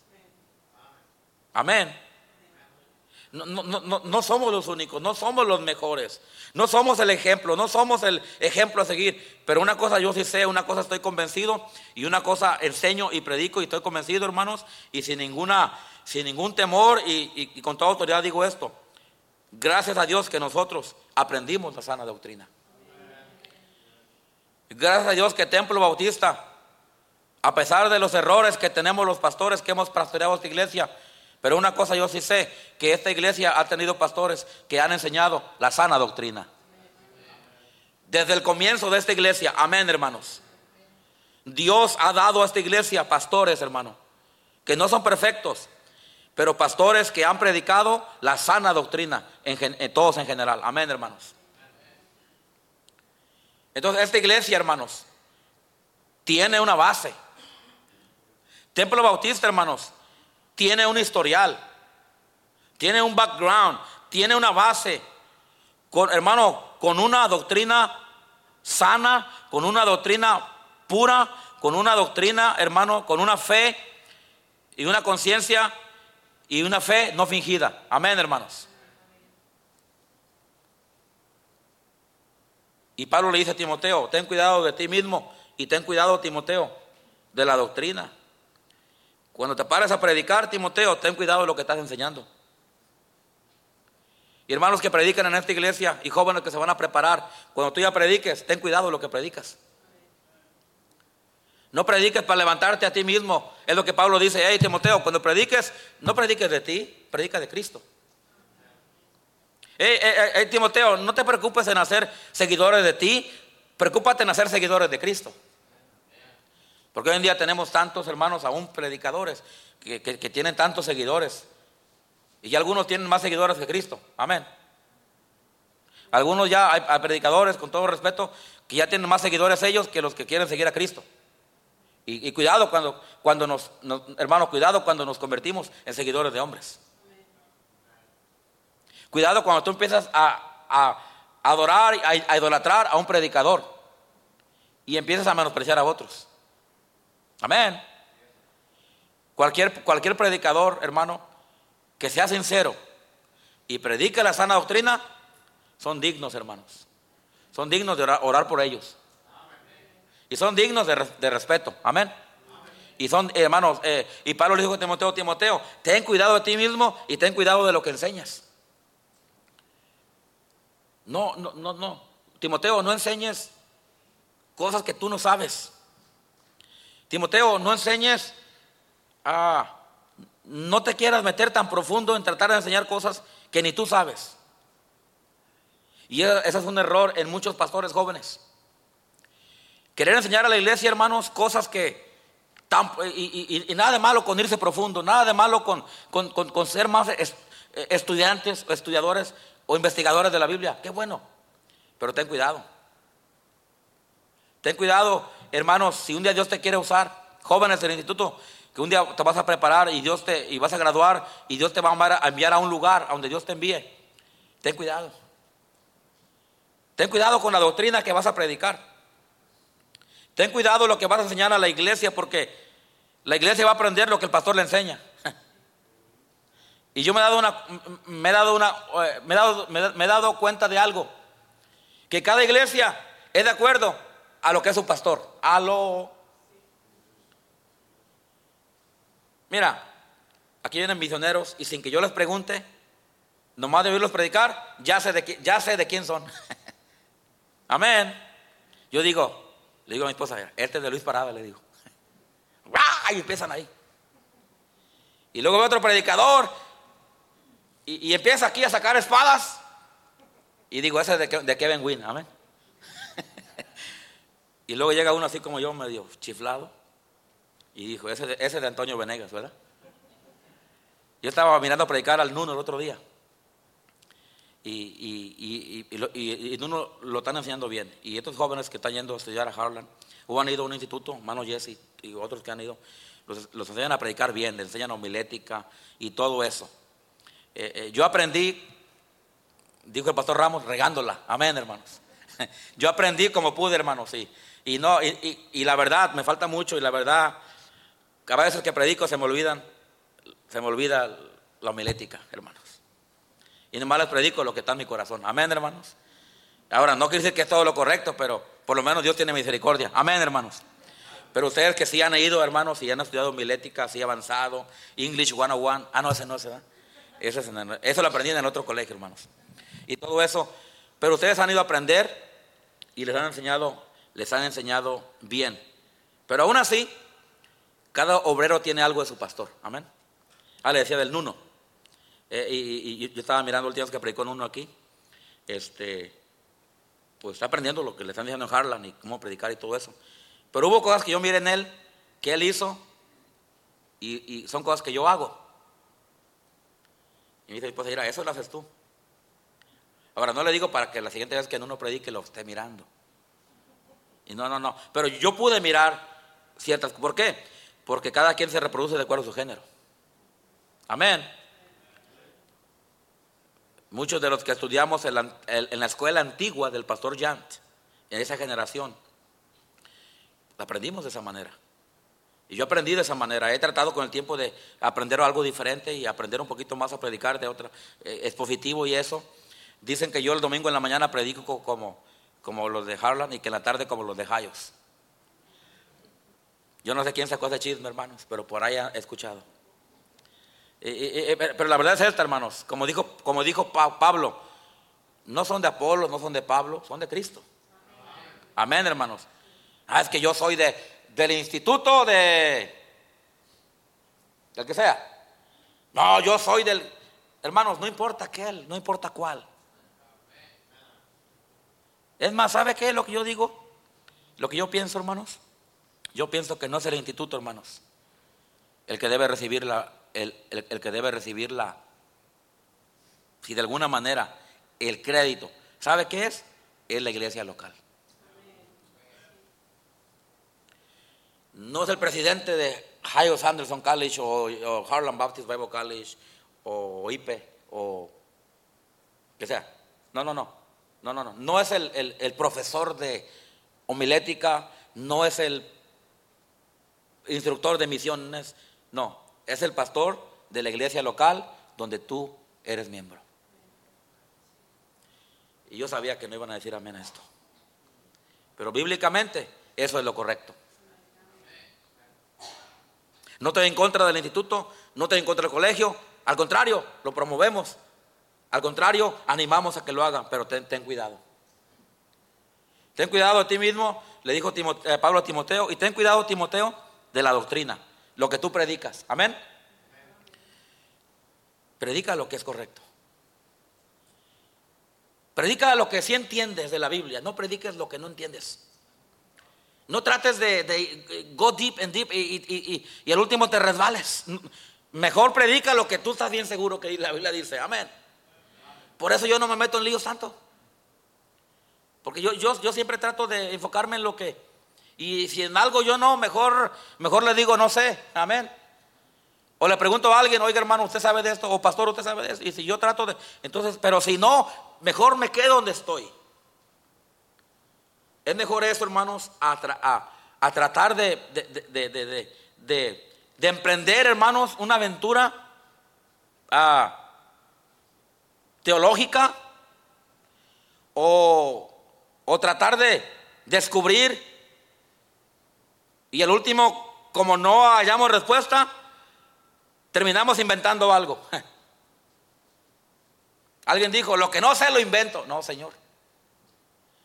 Amén. No, no, no, somos los únicos, no somos los mejores, no somos el ejemplo, no somos el ejemplo a seguir. Pero una cosa yo sí sé, una cosa estoy convencido y una cosa enseño y predico y estoy convencido, hermanos, y sin ninguna sin ningún temor y, con toda autoridad digo esto. Gracias a Dios que nosotros aprendimos la sana doctrina. Gracias a Dios que Templo Bautista, a pesar de los errores que tenemos los pastores que hemos pastoreado esta iglesia, pero una cosa yo sí sé, que esta iglesia ha tenido pastores que han enseñado la sana doctrina. Desde el comienzo de esta iglesia, amén hermanos. Dios ha dado a esta iglesia pastores, hermano, que no son perfectos, pero pastores que han predicado la sana doctrina, en, todos en general. Amén, hermanos. Entonces, esta iglesia, hermanos, tiene una base. Templo Bautista, hermanos, tiene un historial, tiene un background, tiene una base, con, hermano, con una doctrina sana, con una doctrina pura, con una doctrina, hermano, con una fe y una conciencia y una fe no fingida. Amén, hermanos. Y Pablo le dice a Timoteo, ten cuidado de ti mismo y ten cuidado, Timoteo, de la doctrina. Cuando te pares a predicar, Timoteo, ten cuidado de lo que estás enseñando. Y hermanos que predican en esta iglesia y jóvenes que se van a preparar, cuando tú ya prediques, ten cuidado de lo que predicas. No prediques para levantarte a ti mismo. Es lo que Pablo dice, hey Timoteo, cuando prediques, no prediques de ti, predica de Cristo. Hey, Timoteo, no te preocupes en hacer seguidores de ti, preocúpate en hacer seguidores de Cristo. Porque hoy en día tenemos tantos hermanos, aún predicadores, que, tienen tantos seguidores. Y ya algunos tienen más seguidores que Cristo. Amén. Algunos ya hay predicadores, con todo respeto, que ya tienen más seguidores ellos que los que quieren seguir a Cristo. Y, cuidado cuando, cuando nos, hermano, cuidado cuando nos convertimos en seguidores de hombres. Cuidado cuando tú empiezas a, adorar, a, a, idolatrar a un predicador y empiezas a menospreciar a otros. Amén. Cualquier, cualquier predicador, hermano, que sea sincero y predique la sana doctrina, son dignos, hermanos. Son dignos de orar por ellos. Y son dignos de, respeto. Amén. Y son, hermanos, eh, y Pablo le dijo a Timoteo, Timoteo, ten cuidado de ti mismo y ten cuidado de lo que enseñas. No, no, no, no. Timoteo, no enseñes cosas que tú no sabes. Timoteo, no enseñes a... No te quieras meter tan profundo en tratar de enseñar cosas que ni tú sabes. Y ese es un error en muchos pastores jóvenes. Querer enseñar a la iglesia, hermanos, cosas que... y, nada de malo con irse profundo, nada de malo con, con, ser más estudiantes, estudiadores o investigadores de la Biblia. Qué bueno. Pero ten cuidado. Ten cuidado, hermanos, si un día Dios te quiere usar, jóvenes del instituto, que un día te vas a preparar y Dios te y vas a graduar y Dios te va a enviar a un lugar a donde Dios te envíe. Ten cuidado. Ten cuidado con la doctrina que vas a predicar. Ten cuidado lo que vas a enseñar a la iglesia porque la iglesia va a aprender lo que el pastor le enseña. Y yo me he dado una, me he dado una, eh, me he dado, me he dado cuenta de algo, que cada iglesia es de acuerdo a lo que es su pastor, a lo. Mira, aquí vienen misioneros y sin que yo les pregunte, nomás de oírlos predicar, ya sé de, ya sé de quién son. Amén. Yo digo, le digo a mi esposa, este es de Luis Parada, le digo. Y empiezan ahí. Y luego ve otro predicador y, empieza aquí a sacar espadas. Y digo, ese es de, de Kevin Wynn, amén. Y luego llega uno así como yo, medio chiflado. Y dijo, ese, ese es de Antonio Venegas, ¿verdad? Yo estaba mirando a predicar al Nuno el otro día. Y, y, y, Nuno lo están enseñando bien. Y estos jóvenes que están yendo a estudiar a Harlan, o han ido a un instituto, Mano Jesse y otros que han ido, los, los enseñan a predicar bien, les enseñan homilética y todo eso. Eh, eh, yo aprendí, dijo el pastor Ramos, regándola. Amén, hermanos. Yo aprendí como pude, hermanos, sí. Y, no, y, la verdad, me falta mucho y la verdad, cada vez que predico se me olvidan, se me olvida la homilética, hermanos. Y nomás les predico lo que está en mi corazón. Amén, hermanos. Ahora, no quiere decir que es todo lo correcto, pero por lo menos Dios tiene misericordia. Amén, hermanos. Pero ustedes que sí han ido, hermanos, y han estudiado homilética, así avanzado, English 101. Ah, no, ese no se da. Eso, eso lo aprendí en el otro colegio, hermanos. Y todo eso. Pero ustedes han ido a aprender y les han enseñado, les han enseñado bien. Pero aún así, cada obrero tiene algo de su pastor. Amén. Ah, le decía del Nuno. Eh, y, yo estaba mirando el tiempo que predicó Nuno aquí. Este, pues está aprendiendo lo que le están diciendo en Harlan y cómo predicar y todo eso. Pero hubo cosas que yo miré en él, que él hizo, y son cosas que yo hago. Y me dice, pues mira, eso lo haces tú. Ahora, no le digo para que la siguiente vez que uno predique lo esté mirando. Y no, no, no. Pero yo pude mirar ciertas. ¿Por qué? Porque cada quien se reproduce de acuerdo a su género. Amén. Muchos de los que estudiamos en la, escuela antigua del pastor Jant, en esa generación, aprendimos de esa manera. Y yo aprendí de esa manera. He tratado con el tiempo de aprender algo diferente y aprender un poquito más a predicar de otra. Eh, es positivo y eso. Dicen que yo el domingo en la mañana predico como, como los de Harlan y que en la tarde como los de Hayos. Yo no sé quién sacó ese chisme, hermanos, pero por ahí he escuchado. pero la verdad es esta, hermanos. Como dijo, como dijo Pablo, no son de Apolo, no son de Pablo, son de Cristo. Amén, hermanos. Ah, es que yo soy de, del instituto de... del que sea. No, yo soy del... Hermanos, no importa aquel, no importa cuál. Es más, ¿sabe qué es lo que yo digo? Lo que yo pienso, hermanos. Yo pienso que no es el instituto, hermanos, el que debe recibir la, el, el que debe recibir la, si de alguna manera, el crédito. ¿Sabe qué es? Es la iglesia local. no es el presidente de Hayos Anderson College o, Harlan Baptist Bible College o IPE o que sea. No, no, no. No, no, no. No es el, el profesor de homilética, no es el instructor de misiones, no. Es el pastor de la iglesia local donde tú eres miembro. Y yo sabía que no iban a decir amén a esto. Pero bíblicamente eso es lo correcto. No estoy en contra del instituto, no estoy en contra del colegio, al contrario, lo promovemos. Al contrario, animamos a que lo hagan, pero ten, cuidado. Ten cuidado de ti mismo, le dijo eh, Pablo a Timoteo, y ten cuidado, Timoteo, de la doctrina, lo que tú predicas. Amén. Predica lo que es correcto. Predica lo que sí entiendes de la Biblia, no prediques lo que no entiendes. No trates de, go deep and deep y, y, al último te resbales. Mejor predica lo que tú estás bien seguro que la Biblia dice. Amén. Por eso yo no me meto en lío santo. Porque yo, yo, yo siempre trato de enfocarme en lo que. Y si en algo yo no, mejor, mejor le digo no sé. Amén. O le pregunto a alguien, oiga hermano, ¿usted sabe de esto? O pastor, ¿usted sabe de esto? Y si yo trato de. Entonces, pero si no, mejor me quedo donde estoy. Es mejor eso, hermanos, a, a, tratar de, de, emprender, hermanos, una aventura ah, teológica o, o tratar de descubrir y el último, como no hallamos respuesta, terminamos inventando algo. Alguien dijo, lo que no sé lo invento. No, Señor.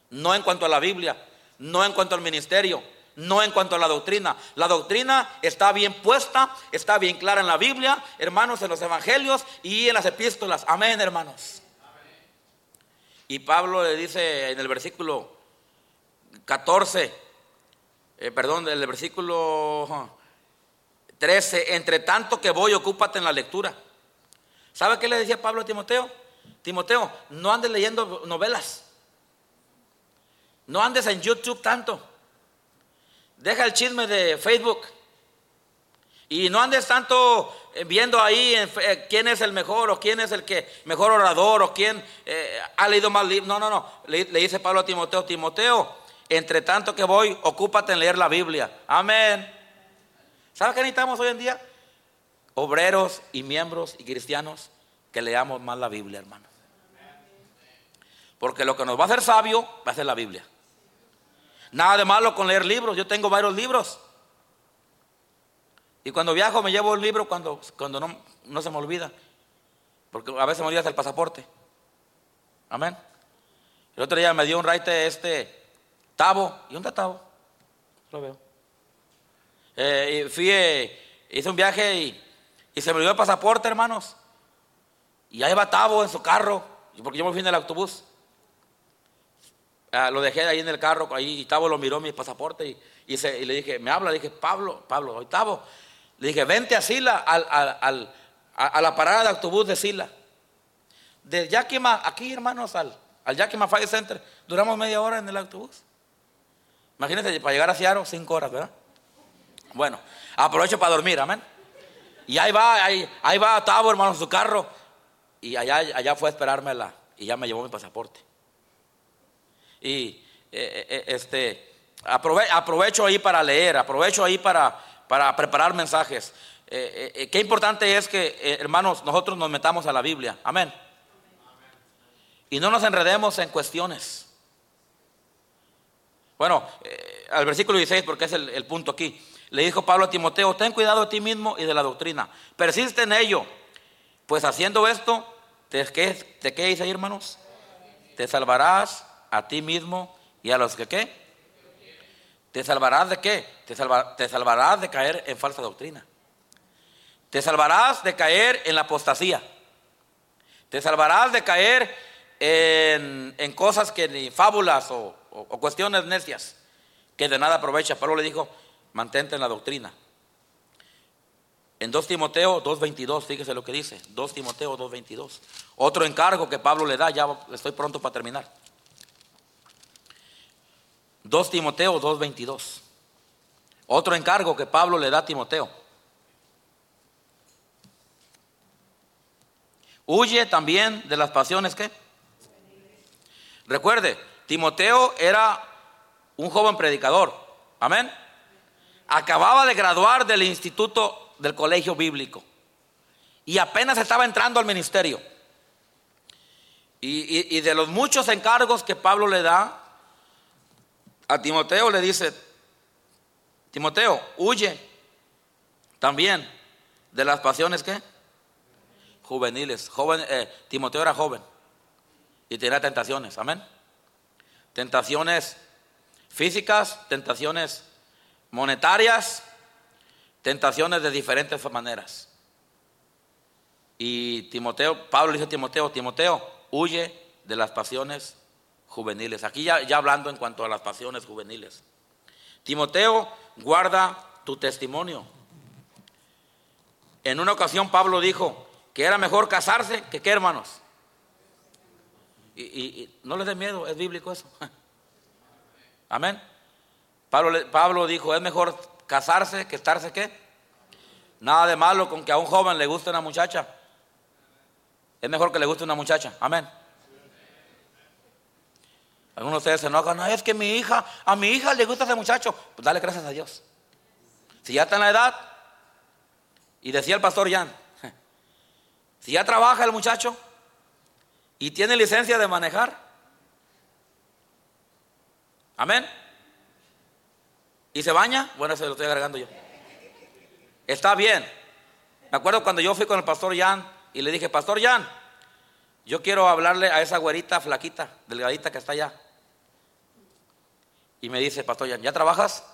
No en cuanto a la Biblia, no en cuanto al ministerio, no en cuanto a la doctrina. La doctrina está bien puesta, está bien clara en la Biblia, hermanos, en los evangelios y en las epístolas. Amén, hermanos. Y Pablo le dice en el versículo 14, eh, perdón, en el versículo 13, entre tanto que voy, ocúpate en la lectura. ¿Sabe qué le decía Pablo a Timoteo? Timoteo, no andes leyendo novelas. No andes en YouTube tanto. Deja el chisme de Facebook. Y no andes tanto eh, viendo ahí eh, quién es el mejor o quién es el que mejor orador o quién eh, ha leído más libros. No, no, no. Le, dice Pablo a Timoteo, Timoteo, entre tanto que voy, ocúpate en leer la Biblia. Amén. ¿Sabe qué necesitamos hoy en día? Obreros y miembros y cristianos que leamos más la Biblia, hermano. Porque lo que nos va a hacer sabio va a ser la Biblia. Nada de malo con leer libros. Yo tengo varios libros. Y cuando viajo me llevo el libro cuando, cuando no, no se me olvida. Porque a veces me olvida el pasaporte. Amén. El otro día me dio un raite este Tavo. ¿Y dónde Tavo? Lo veo. Eh, y fui, eh, hice un viaje y, y, se me olvidó el pasaporte, hermanos. Y ahí va Tavo en su carro. Porque yo me fui en el autobús. Ah, lo dejé ahí en el carro, ahí y Tavo lo miró mi pasaporte y, y, le dije, me habla, le dije, Pablo, Pablo, hoy Tavo. Le dije, vente a Sila, al, al, a, la parada de autobús de Sila. De Yakima, aquí hermanos, al, al Yakima Fire Center, duramos media hora en el autobús. Imagínense, para llegar a Seattle, cinco horas, ¿verdad? Bueno, aprovecho para dormir, amén. Y ahí va, ahí, ahí va Tavo, hermano, en su carro. Y allá, allá fue a esperármela y ya me llevó mi pasaporte y eh, eh, este, aprovecho ahí para leer, aprovecho ahí para, para preparar mensajes. Eh, qué importante es que, hermanos, nosotros nos metamos a la Biblia. Amén. Y no nos enredemos en cuestiones. Bueno, al versículo 16, porque es el, punto aquí. Le dijo Pablo a Timoteo, ten cuidado de ti mismo y de la doctrina. Persiste en ello. Pues haciendo esto, ¿te, qué, te qué dice ahí, hermanos? Te salvarás a ti mismo y a los que qué. ¿Te salvarás de qué? Te, te salvarás de caer en falsa doctrina. Te salvarás de caer en la apostasía. Te salvarás de caer en, en cosas que ni fábulas o, o, cuestiones necias que de nada aprovecha. Pablo le dijo, mantente en la doctrina. En 2 Timoteo 2.22, fíjese lo que dice. 2 Timoteo 2.22. Otro encargo que Pablo le da, ya estoy pronto para terminar. 2 Timoteo 2.22. Otro encargo que Pablo le da a Timoteo. Huye también de las pasiones que. Recuerde, Timoteo era un joven predicador. Amén. Acababa de graduar del instituto del colegio bíblico. Y apenas estaba entrando al ministerio. Y, y de los muchos encargos que Pablo le da, a Timoteo le dice, Timoteo, huye también de las pasiones que juveniles. Joven, eh, Timoteo era joven y tenía tentaciones, amén. Tentaciones físicas, tentaciones monetarias, tentaciones de diferentes maneras. Y Timoteo, Pablo dice a Timoteo, Timoteo, huye de las pasiones juveniles. Aquí ya, ya hablando en cuanto a las pasiones juveniles. Timoteo, guarda tu testimonio. En una ocasión Pablo dijo que era mejor casarse que qué hermanos. Y, no les dé miedo, es bíblico eso. Amén. Pablo, Pablo dijo, es mejor casarse que estarse qué. Nada de malo con que a un joven le guste una muchacha. Es mejor que le guste una muchacha. Amén. Algunos de ustedes se enojan, no, es que mi hija, a mi hija le gusta ese muchacho. Pues dale gracias a Dios. Si ya está en la edad, y decía el pastor Jan, si ya trabaja el muchacho y tiene licencia de manejar, amén. Y se baña, bueno, eso lo estoy agregando yo. Está bien. Me acuerdo cuando yo fui con el pastor Jan y le dije, pastor Jan, yo quiero hablarle a esa güerita flaquita, delgadita que está allá. Y me dice, pastor, ¿ya, trabajas?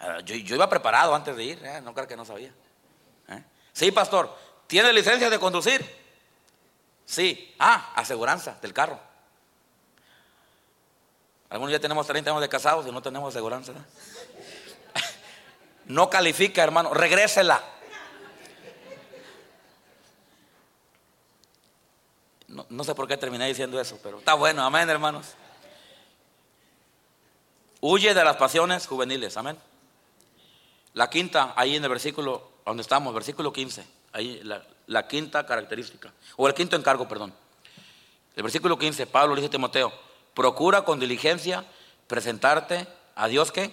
Ah, Yo, iba preparado antes de ir, eh, no creo que no sabía. ¿Eh? Sí, pastor, ¿tiene licencia de conducir? Sí. Ah, aseguranza del carro. Algunos ya tenemos 30 años de casados y no tenemos aseguranza. ¿no? No califica, hermano, regrésela. No, no sé por qué terminé diciendo eso, pero está bueno, amén, hermanos. Huye de las pasiones juveniles, amén. La quinta, ahí en el versículo donde estamos, versículo 15, ahí la, quinta característica, o el quinto encargo, perdón. El versículo 15, Pablo le dice a Timoteo, procura con diligencia presentarte a Dios que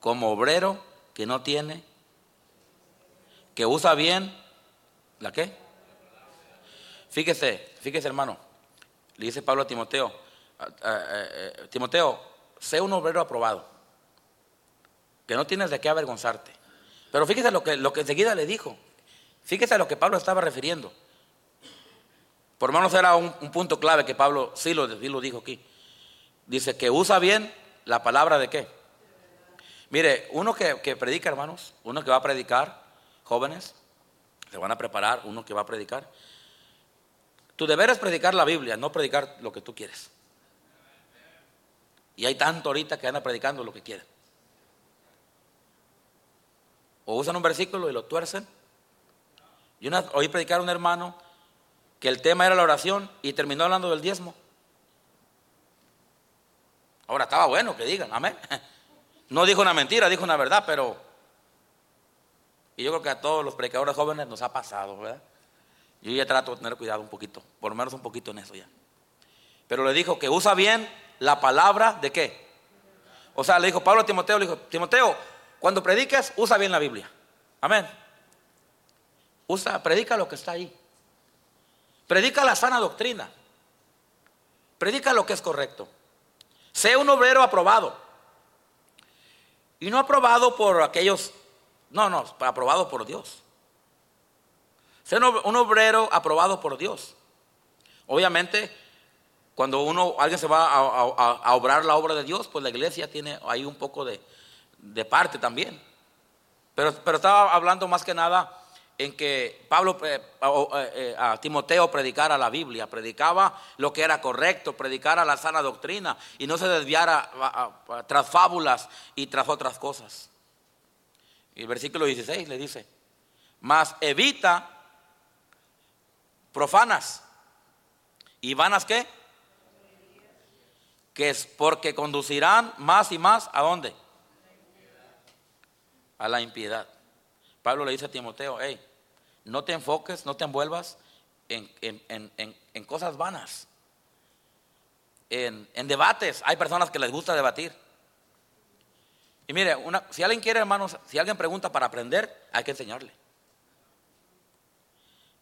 como obrero que no tiene, que usa bien, ¿la qué? Fíjese, fíjese hermano, le dice Pablo a Timoteo, a- Timoteo, sé un obrero aprobado, que no tienes de qué avergonzarte. Pero fíjese lo que, lo que enseguida le dijo, fíjese a lo que Pablo estaba refiriendo. Por lo menos era un, un punto clave que Pablo sí lo, sí lo dijo aquí. Dice que usa bien la palabra de qué. Mire, uno que, que predica, hermanos, uno que va a predicar, jóvenes, se van a preparar, uno que va a predicar. Tu deber es predicar la Biblia, no predicar lo que tú quieres. Y hay tanto ahorita que anda predicando lo que quieren. O usan un versículo y lo tuercen. Yo una, oí predicar a un hermano que el tema era la oración y terminó hablando del diezmo. Ahora estaba bueno que digan, amén. No dijo una mentira, dijo una verdad, pero... Y yo creo que a todos los predicadores jóvenes nos ha pasado, ¿verdad? Yo ya trato de tener cuidado un poquito, por lo menos un poquito en eso ya. Pero le dijo que usa bien la palabra de qué. O sea, le dijo Pablo a Timoteo, le dijo, Timoteo, cuando prediques, usa bien la Biblia. Amén. Usa, predica lo que está ahí. Predica la sana doctrina. Predica lo que es correcto. Sé un obrero aprobado. Y no aprobado por aquellos, no, no, aprobado por Dios. Sé un ob- un obrero aprobado por Dios. Obviamente, cuando uno, alguien se va a, obrar la obra de Dios, pues la iglesia tiene ahí un poco de, parte también. Pero, estaba hablando más que nada en que Pablo eh, eh, eh, a Timoteo predicara la Biblia, predicaba lo que era correcto, predicara la sana doctrina y no se desviara tras fábulas y tras otras cosas. El versículo 16 le dice, mas evita profanas y vanas qué? Que es porque conducirán más y más a dónde? A la impiedad. Pablo le dice a Timoteo, hey, no te enfoques, no te envuelvas en, en- en- en- cosas vanas, en, en debates. Hay personas que les gusta debatir. Y mire, una- si alguien quiere, hermanos, si alguien pregunta para aprender, hay que enseñarle.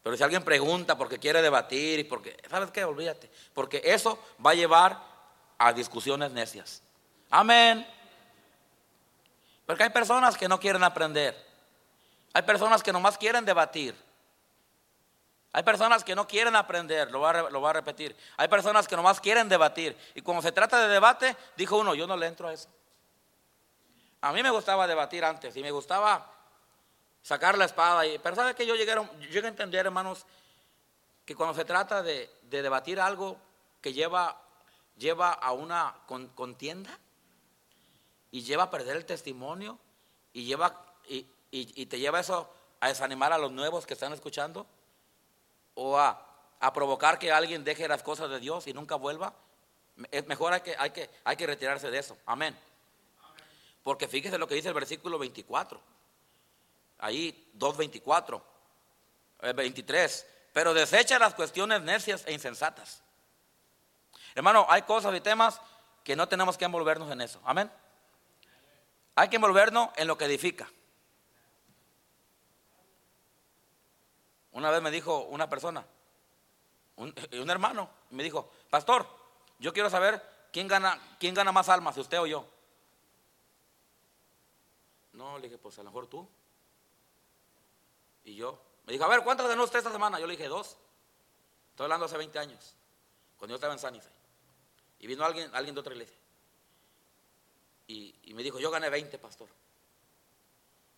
Pero si alguien pregunta porque quiere debatir y porque, ¿sabes qué? Olvídate. Porque eso va a llevar a discusiones necias. Amén. Porque hay personas que no quieren aprender. Hay personas que nomás quieren debatir. Hay personas que no quieren aprender, lo voy, a, repetir. Hay personas que nomás quieren debatir. Y cuando se trata de debate, dijo uno, yo no le entro a eso. A mí me gustaba debatir antes y me gustaba sacar la espada. Y, pero ¿sabe que yo llegué, yo llegué a entender, hermanos, que cuando se trata de debatir algo que lleva, lleva a una con- contienda y lleva a perder el testimonio y, lleva, y, y- te lleva eso a desanimar a los nuevos que están escuchando o a, a provocar que alguien deje las cosas de Dios y nunca vuelva, es mejor hay que, hay que, hay que retirarse de eso. Amén. Porque fíjese lo que dice el versículo 24. Ahí, 2.24, eh, 23. Pero desecha las cuestiones necias e insensatas. Hermano, hay cosas y temas que no tenemos que envolvernos en eso. Amén. Hay que envolvernos en lo que edifica. Una vez me dijo una persona, un, un hermano, me dijo, pastor, yo quiero saber quién gana, quién gana más almas, si usted o yo. No, le dije, pues a lo mejor tú. Y yo. Me dijo, a ver, ¿cuántas ganó usted esta semana? Yo le dije, dos. Estoy hablando hace 20 años, cuando yo estaba en San Ife. Y vino alguien, alguien de otra iglesia. Y, me dijo, yo gané 20, pastor.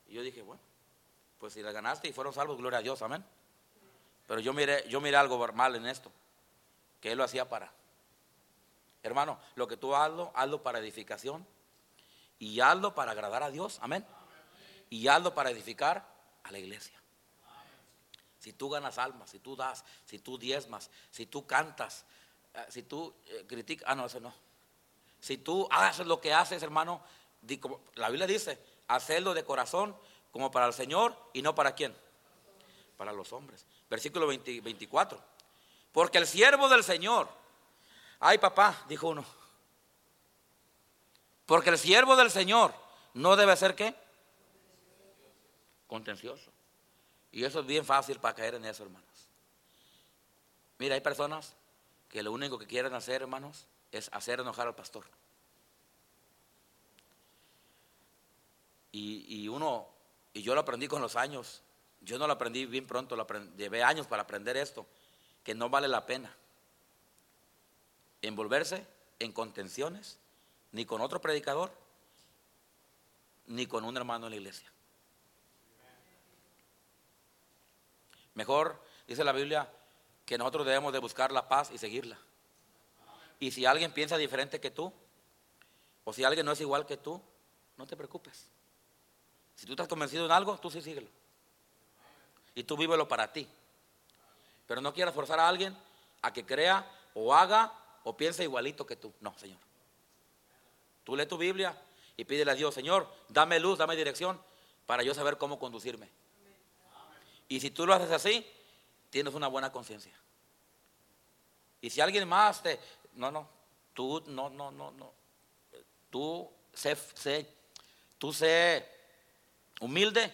Y yo dije, bueno, pues si la ganaste y fueron salvos, gloria a Dios, amén. Pero yo miré, yo miré algo mal en esto, que él lo hacía para. Hermano, lo que tú hazlo, hazlo para edificación y hazlo para agradar a Dios, amén. Y hazlo para edificar a la iglesia. Si tú ganas almas, si tú das, si tú diezmas, si tú cantas, si tú eh, criticas, ah, no, eso no. Si tú haces lo que haces, hermano, la Biblia dice, hacerlo de corazón como para el Señor y no para quién, para los hombres. Versículo 24. Porque el siervo del Señor, ay papá, dijo uno, porque el siervo del Señor no debe ser qué? Contencioso. Y eso es bien fácil para caer en eso, hermanos. Mira, hay personas que lo único que quieren hacer, hermanos, es hacer enojar al pastor. Y, uno, y yo lo aprendí con los años, yo no lo aprendí bien pronto, lo llevé años para aprender esto, que no vale la pena envolverse en contenciones, ni con otro predicador, ni con un hermano en la iglesia. Mejor, dice la Biblia, que nosotros debemos de buscar la paz y seguirla. Y si alguien piensa diferente que tú, o si alguien no es igual que tú, no te preocupes. Si tú estás convencido en algo, tú sí síguelo. Y tú vívelo para ti. Pero no quieras forzar a alguien a que crea o haga o piense igualito que tú. No, Señor. Tú lee tu Biblia y pídele a Dios, Señor, dame luz, dame dirección para yo saber cómo conducirme. Y si tú lo haces así, tienes una buena conciencia. Y si alguien más te... No, no, tú, no, no, no, no. Tú sé, sé, tú sé humilde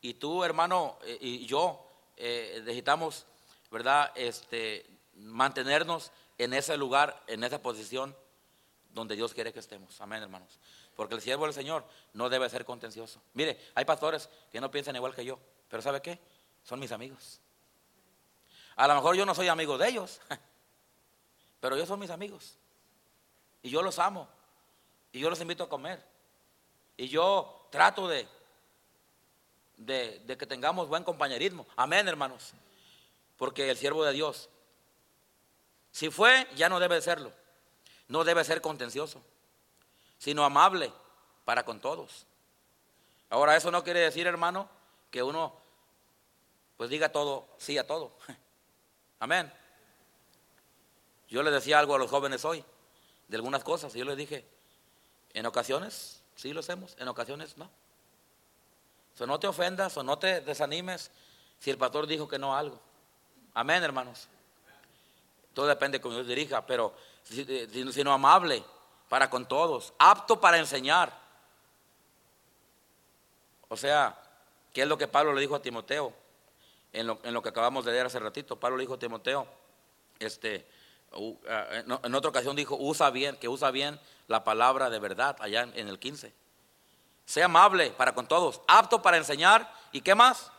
y tú, hermano, eh, y yo eh, necesitamos, ¿verdad? Este, mantenernos en ese lugar, en esa posición donde Dios quiere que estemos. Amén, hermanos. Porque el siervo del Señor no debe ser contencioso. Mire, hay pastores que no piensan igual que yo. Pero ¿sabe qué? Son mis amigos. A lo mejor yo no soy amigo de ellos, pero ellos son mis amigos. Y yo los amo. Y yo los invito a comer. Y yo trato de, de, que tengamos buen compañerismo. Amén, hermanos. Porque el siervo de Dios, si fue, ya no debe serlo. No debe ser contencioso, sino amable para con todos. Ahora, eso no quiere decir, hermano, que uno pues diga todo, sí a todo. Amén. Yo le decía algo a los jóvenes hoy, de algunas cosas, y yo les dije, en ocasiones sí lo hacemos, en ocasiones no. O no te ofendas o no te desanimes si el pastor dijo que no algo. Amén, hermanos. Todo depende de cómo Dios dirija, pero sino amable para con todos, apto para enseñar. O sea, ¿Qué es lo que Pablo le dijo a Timoteo? En lo, que acabamos de leer hace ratito, Pablo le dijo a Timoteo, este, en otra ocasión dijo, usa bien, que usa bien la palabra de verdad, allá en, el 15. Sea amable para con todos, apto para enseñar, ¿y qué más?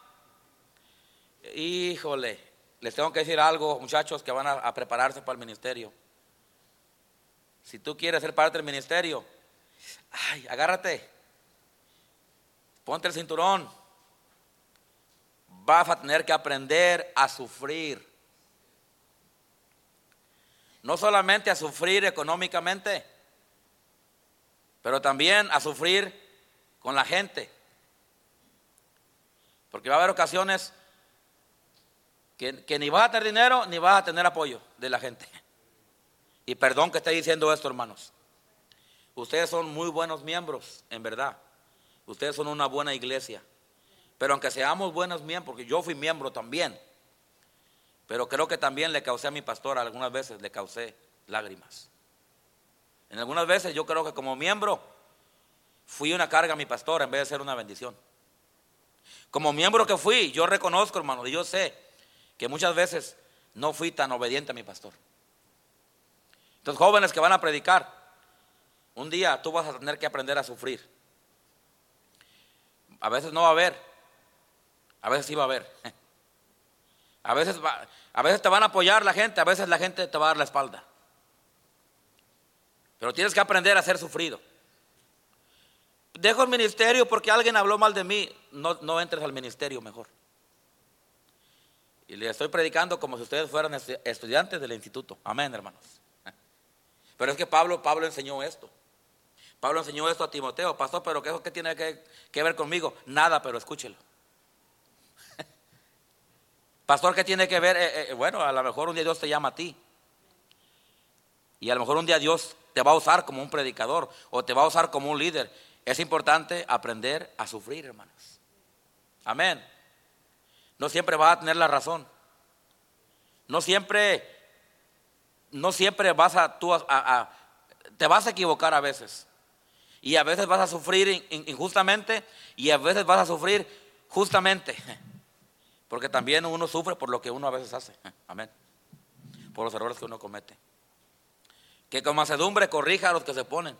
Híjole, les tengo que decir algo, muchachos, que van a, a prepararse para el ministerio. Si tú quieres ser parte del ministerio, ay, agárrate, ponte el cinturón, vas a tener que aprender a sufrir. No solamente a sufrir económicamente, pero también a sufrir con la gente. Porque va a haber ocasiones que, ni vas a tener dinero ni vas a tener apoyo de la gente. Y perdón que esté diciendo esto, hermanos. Ustedes son muy buenos miembros, en verdad. Ustedes son una buena iglesia. Pero aunque seamos buenos miembros, porque yo fui miembro también, pero creo que también le causé a mi pastor, algunas veces le causé lágrimas. En algunas veces yo creo que como miembro fui una carga a mi pastor en vez de ser una bendición. Como miembro que fui, yo reconozco, hermano, y yo sé que muchas veces no fui tan obediente a mi pastor. Entonces, jóvenes que van a predicar, un día tú vas a tener que aprender a sufrir. A veces no va a haber, a veces sí va a haber. A veces, a veces te van a apoyar la gente, a veces la gente te va a dar la espalda. Pero tienes que aprender a ser sufrido. dejo el ministerio porque alguien habló mal de mí. No, no entres al ministerio mejor. Y le estoy predicando como si ustedes fueran estudiantes del instituto. Amén, hermanos. Pero es que Pablo, Pablo enseñó esto. Pablo enseñó esto a Timoteo. Pastor, pero ¿qué, qué tiene que, ver conmigo? Nada, pero escúchelo. Pastor, ¿qué tiene que ver? Eh, eh, bueno, a lo mejor un día Dios te llama a ti. Y a lo mejor un día Dios te va a usar como un predicador o te va a usar como un líder. Es importante aprender a sufrir, hermanos. Amén. No siempre vas a tener la razón. No siempre, no siempre vas a, tú a, te vas a equivocar a veces. Y a veces vas a sufrir injustamente y a veces vas a sufrir justamente. Porque también uno sufre por lo que uno a veces hace. Amén. Por los errores que uno comete. Que con macedumbre corrija a los que se ponen.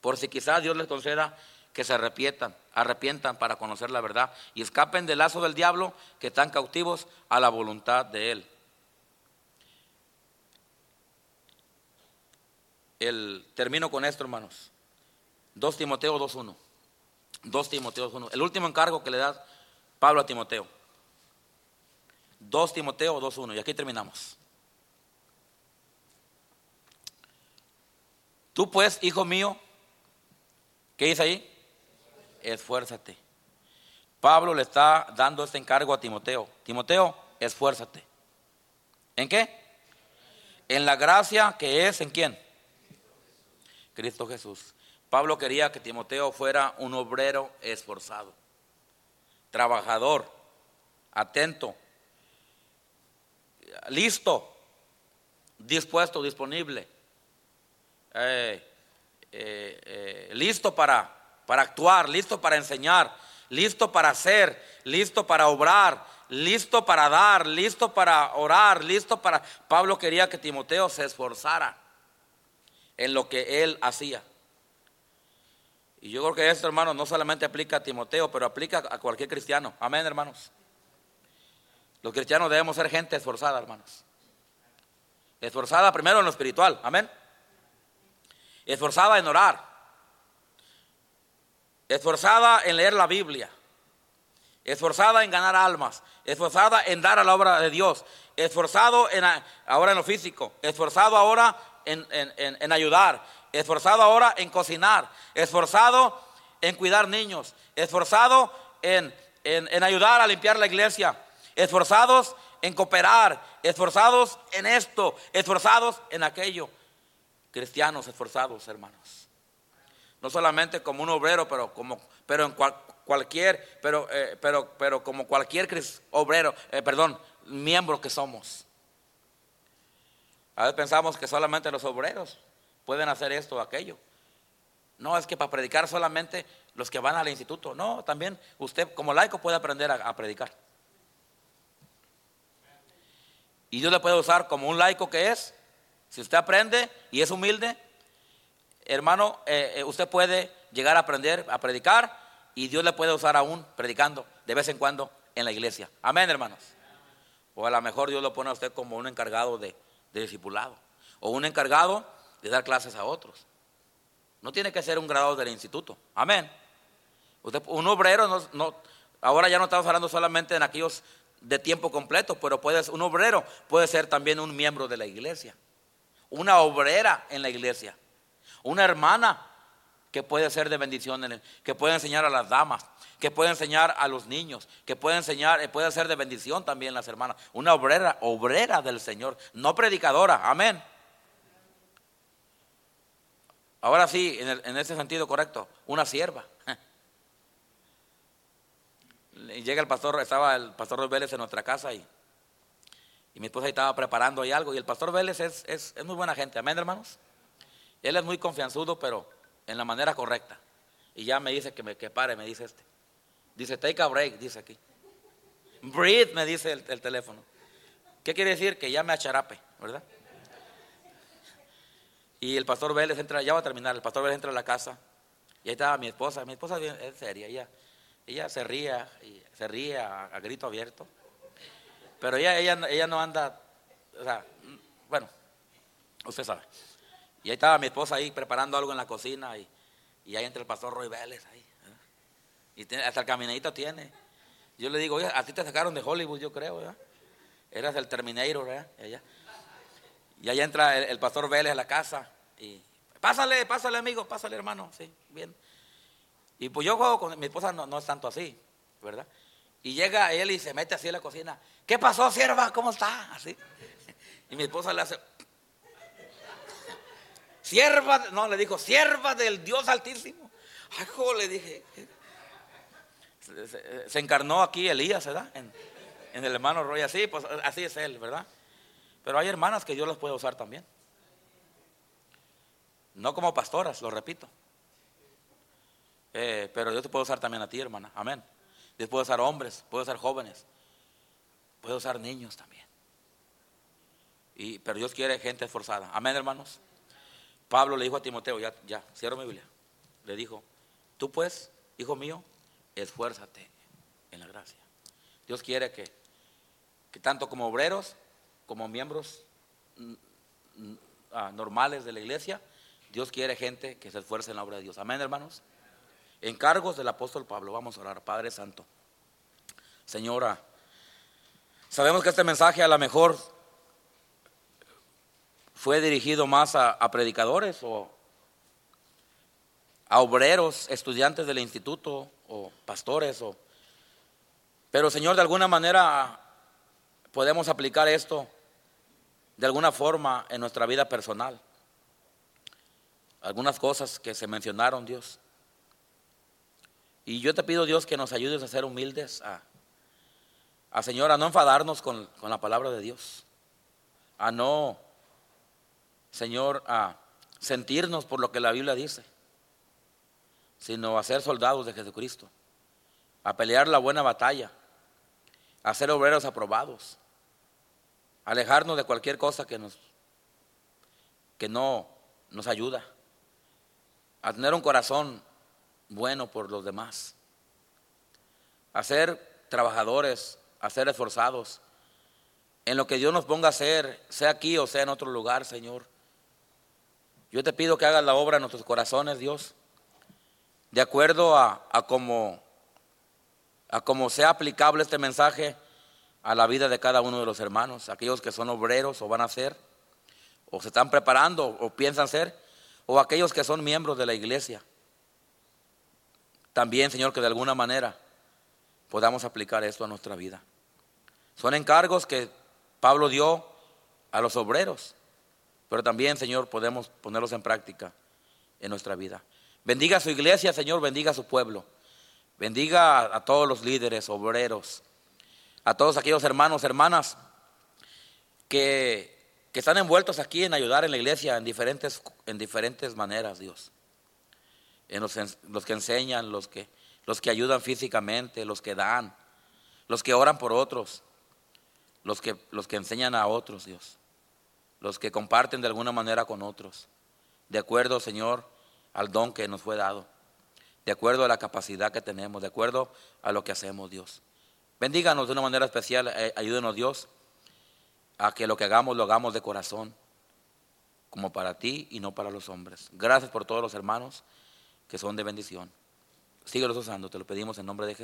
Por si quizás Dios les conceda que se arrepientan, arrepientan para conocer la verdad y escapen del lazo del diablo que están cautivos a la voluntad de él. El, termino con esto, hermanos. 2 Timoteo 2.1. 2 Timoteo 2.1. El último encargo que le da Pablo a Timoteo. 2 Timoteo 2.1. Y aquí terminamos. Tú pues, hijo mío, ¿qué dice ahí? Esfuérzate. Pablo le está dando este encargo a Timoteo. Timoteo, esfuérzate. ¿En qué? En la gracia que es en quién? Cristo Jesús. Pablo quería que Timoteo fuera un obrero esforzado, trabajador, atento, listo, dispuesto, disponible eh, eh, eh, listo para, para actuar, listo para enseñar, listo para hacer, listo para obrar, listo para dar, listo para orar, listo para... Pablo quería que Timoteo se esforzara en lo que él hacía. Y yo creo que esto, hermanos, no solamente aplica a Timoteo, pero aplica a cualquier cristiano. Amén, hermanos. Los cristianos debemos ser gente esforzada, hermanos. Esforzada primero en lo espiritual. Amén. Esforzada en orar, esforzada en leer la Biblia, esforzada en ganar almas, esforzada en dar a la obra de Dios, esforzado en, ahora en lo físico, esforzado ahora en, ayudar, esforzado ahora en cocinar, esforzado en cuidar niños, esforzado en, en ayudar a limpiar la iglesia, esforzados en cooperar, esforzados en esto, esforzados en aquello cristianos esforzados, hermanos. No solamente como un obrero, pero como, pero en cualquier, pero, eh, pero, pero como cualquier obrero, eh, perdón, miembro que somos. A veces pensamos que solamente los obreros pueden hacer esto o aquello. No, es que para predicar solamente los que van al instituto. No, también usted como laico puede aprender a predicar. Y Dios le puede usar como un laico que es si usted aprende y es humilde, hermano, eh, eh, usted puede llegar a aprender a predicar y Dios le puede usar aún predicando de vez en cuando en la iglesia. Amén, hermanos. O a lo mejor Dios lo pone a usted como un encargado de, discipulado o un encargado de dar clases a otros. No tiene que ser un graduado del instituto. Amén. Usted, un obrero, no, no, ahora ya no estamos hablando solamente en aquellos de tiempo completo, pero puede, un obrero puede ser también un miembro de la iglesia una obrera en la iglesia, una hermana que puede ser de bendición, que puede enseñar a las damas, que puede enseñar a los niños, que puede enseñar, eh, puede ser de bendición también las hermanas, una obrera, obrera del Señor, no predicadora, amén. Ahora sí, en, en ese sentido correcto, una sierva. Llega el pastor, estaba el pastor Vélez en nuestra casa y y mi esposa estaba preparando ahí algo. Y el pastor Vélez es, es, muy buena gente. Amén, hermanos. Él es muy confianzudo, pero en la manera correcta. Y ya me dice que me que pare, me dice este. Dice, take a break, dice aquí. Breathe, me dice el, teléfono. ¿Qué quiere decir? Que ya me acharape, ¿verdad? Y el pastor Vélez entra, ya va a terminar, el pastor Vélez entra a la casa. Y ahí estaba mi esposa. Mi esposa es seria, ella, ella se ría, se ríe a grito abierto. Pero ella, ella, ella no anda, o sea, bueno, usted sabe. Y ahí estaba mi esposa ahí preparando algo en la cocina y, Y ahí entra el pastor Roy Vélez ahí. Y hasta el caminadito tiene. Yo le digo, oye, a ti te sacaron de Hollywood, yo creo, ¿verdad? Eras el Terminator, ¿verdad? Y allá, entra el, pastor Vélez a la casa. Y pásale, pásale, amigo, pásale, hermano. Sí, bien. Y pues yo juego con mi esposa, no, no es tanto así, ¿verdad? Y llega él y se mete así en la cocina. ¿Qué pasó, sierva? ¿Cómo está? Así. Y mi esposa le hace. Sierva, no, le dijo, sierva del Dios Altísimo. Ay, le dije. Se, encarnó aquí Elías, ¿verdad? En, el hermano Roy, así, pues así es él, ¿verdad? Pero hay hermanas que Dios las puede usar también. No como pastoras, lo repito. Eh, pero Dios te puede usar también a ti, hermana. Amén. Dios puede usar hombres, puede usar jóvenes, puede usar niños también. Y, pero Dios quiere gente esforzada. Amén, hermanos. Pablo le dijo a Timoteo, ya, ya, cierro mi Biblia. Le dijo, tú pues, hijo mío, esfuérzate en la gracia. Dios quiere que, que tanto como obreros, como miembros mm, mm, ah, normales de la iglesia, Dios quiere gente que se esfuerce en la obra de Dios. Amén, hermanos. Encargos del apóstol Pablo. Vamos a orar, Padre Santo. Señora, sabemos que este mensaje a lo mejor fue dirigido más a, predicadores o a obreros, estudiantes del instituto o pastores. Pero Señor, de alguna manera podemos aplicar esto de alguna forma en nuestra vida personal. Algunas cosas que se mencionaron, Dios. Y yo te pido, Dios, que nos ayudes a ser humildes, a, a Señor, a no enfadarnos con, con la palabra de Dios, a no Señor, a sentirnos por lo que la Biblia dice, sino a ser soldados de Jesucristo, a pelear la buena batalla, a ser obreros aprobados, a alejarnos de cualquier cosa que nos que no nos ayuda, a tener un corazón bueno por los demás, a ser trabajadores, a ser esforzados en lo que Dios nos ponga a hacer, sea aquí o sea en otro lugar, Señor. Yo te pido que hagas la obra en nuestros corazones, Dios, de acuerdo a, a cómo a sea aplicable este mensaje a la vida de cada uno de los hermanos, aquellos que son obreros o van a ser, o se están preparando o piensan ser, o aquellos que son miembros de la iglesia. También, Señor, que de alguna manera podamos aplicar esto a nuestra vida. Son encargos que Pablo dio a los obreros. Pero también, Señor, podemos ponerlos en práctica en nuestra vida. Bendiga a su iglesia, Señor, bendiga a su pueblo. Bendiga a, todos los líderes, obreros, a todos aquellos hermanos, hermanas que, están envueltos aquí en ayudar en la iglesia en diferentes, en diferentes maneras, Dios. En los, que enseñan, los que, los que ayudan físicamente, los que dan, los que oran por otros, los que, los que enseñan a otros, Dios los que comparten de alguna manera con otros, de acuerdo, Señor, al don que nos fue dado, de acuerdo a la capacidad que tenemos, de acuerdo a lo que hacemos, Dios. Bendíganos de una manera especial, eh, ayúdenos, Dios, a que lo que hagamos lo hagamos de corazón, como para ti y no para los hombres. Gracias por todos los hermanos que son de bendición. Síguelos usando, te lo pedimos en nombre de Jesús.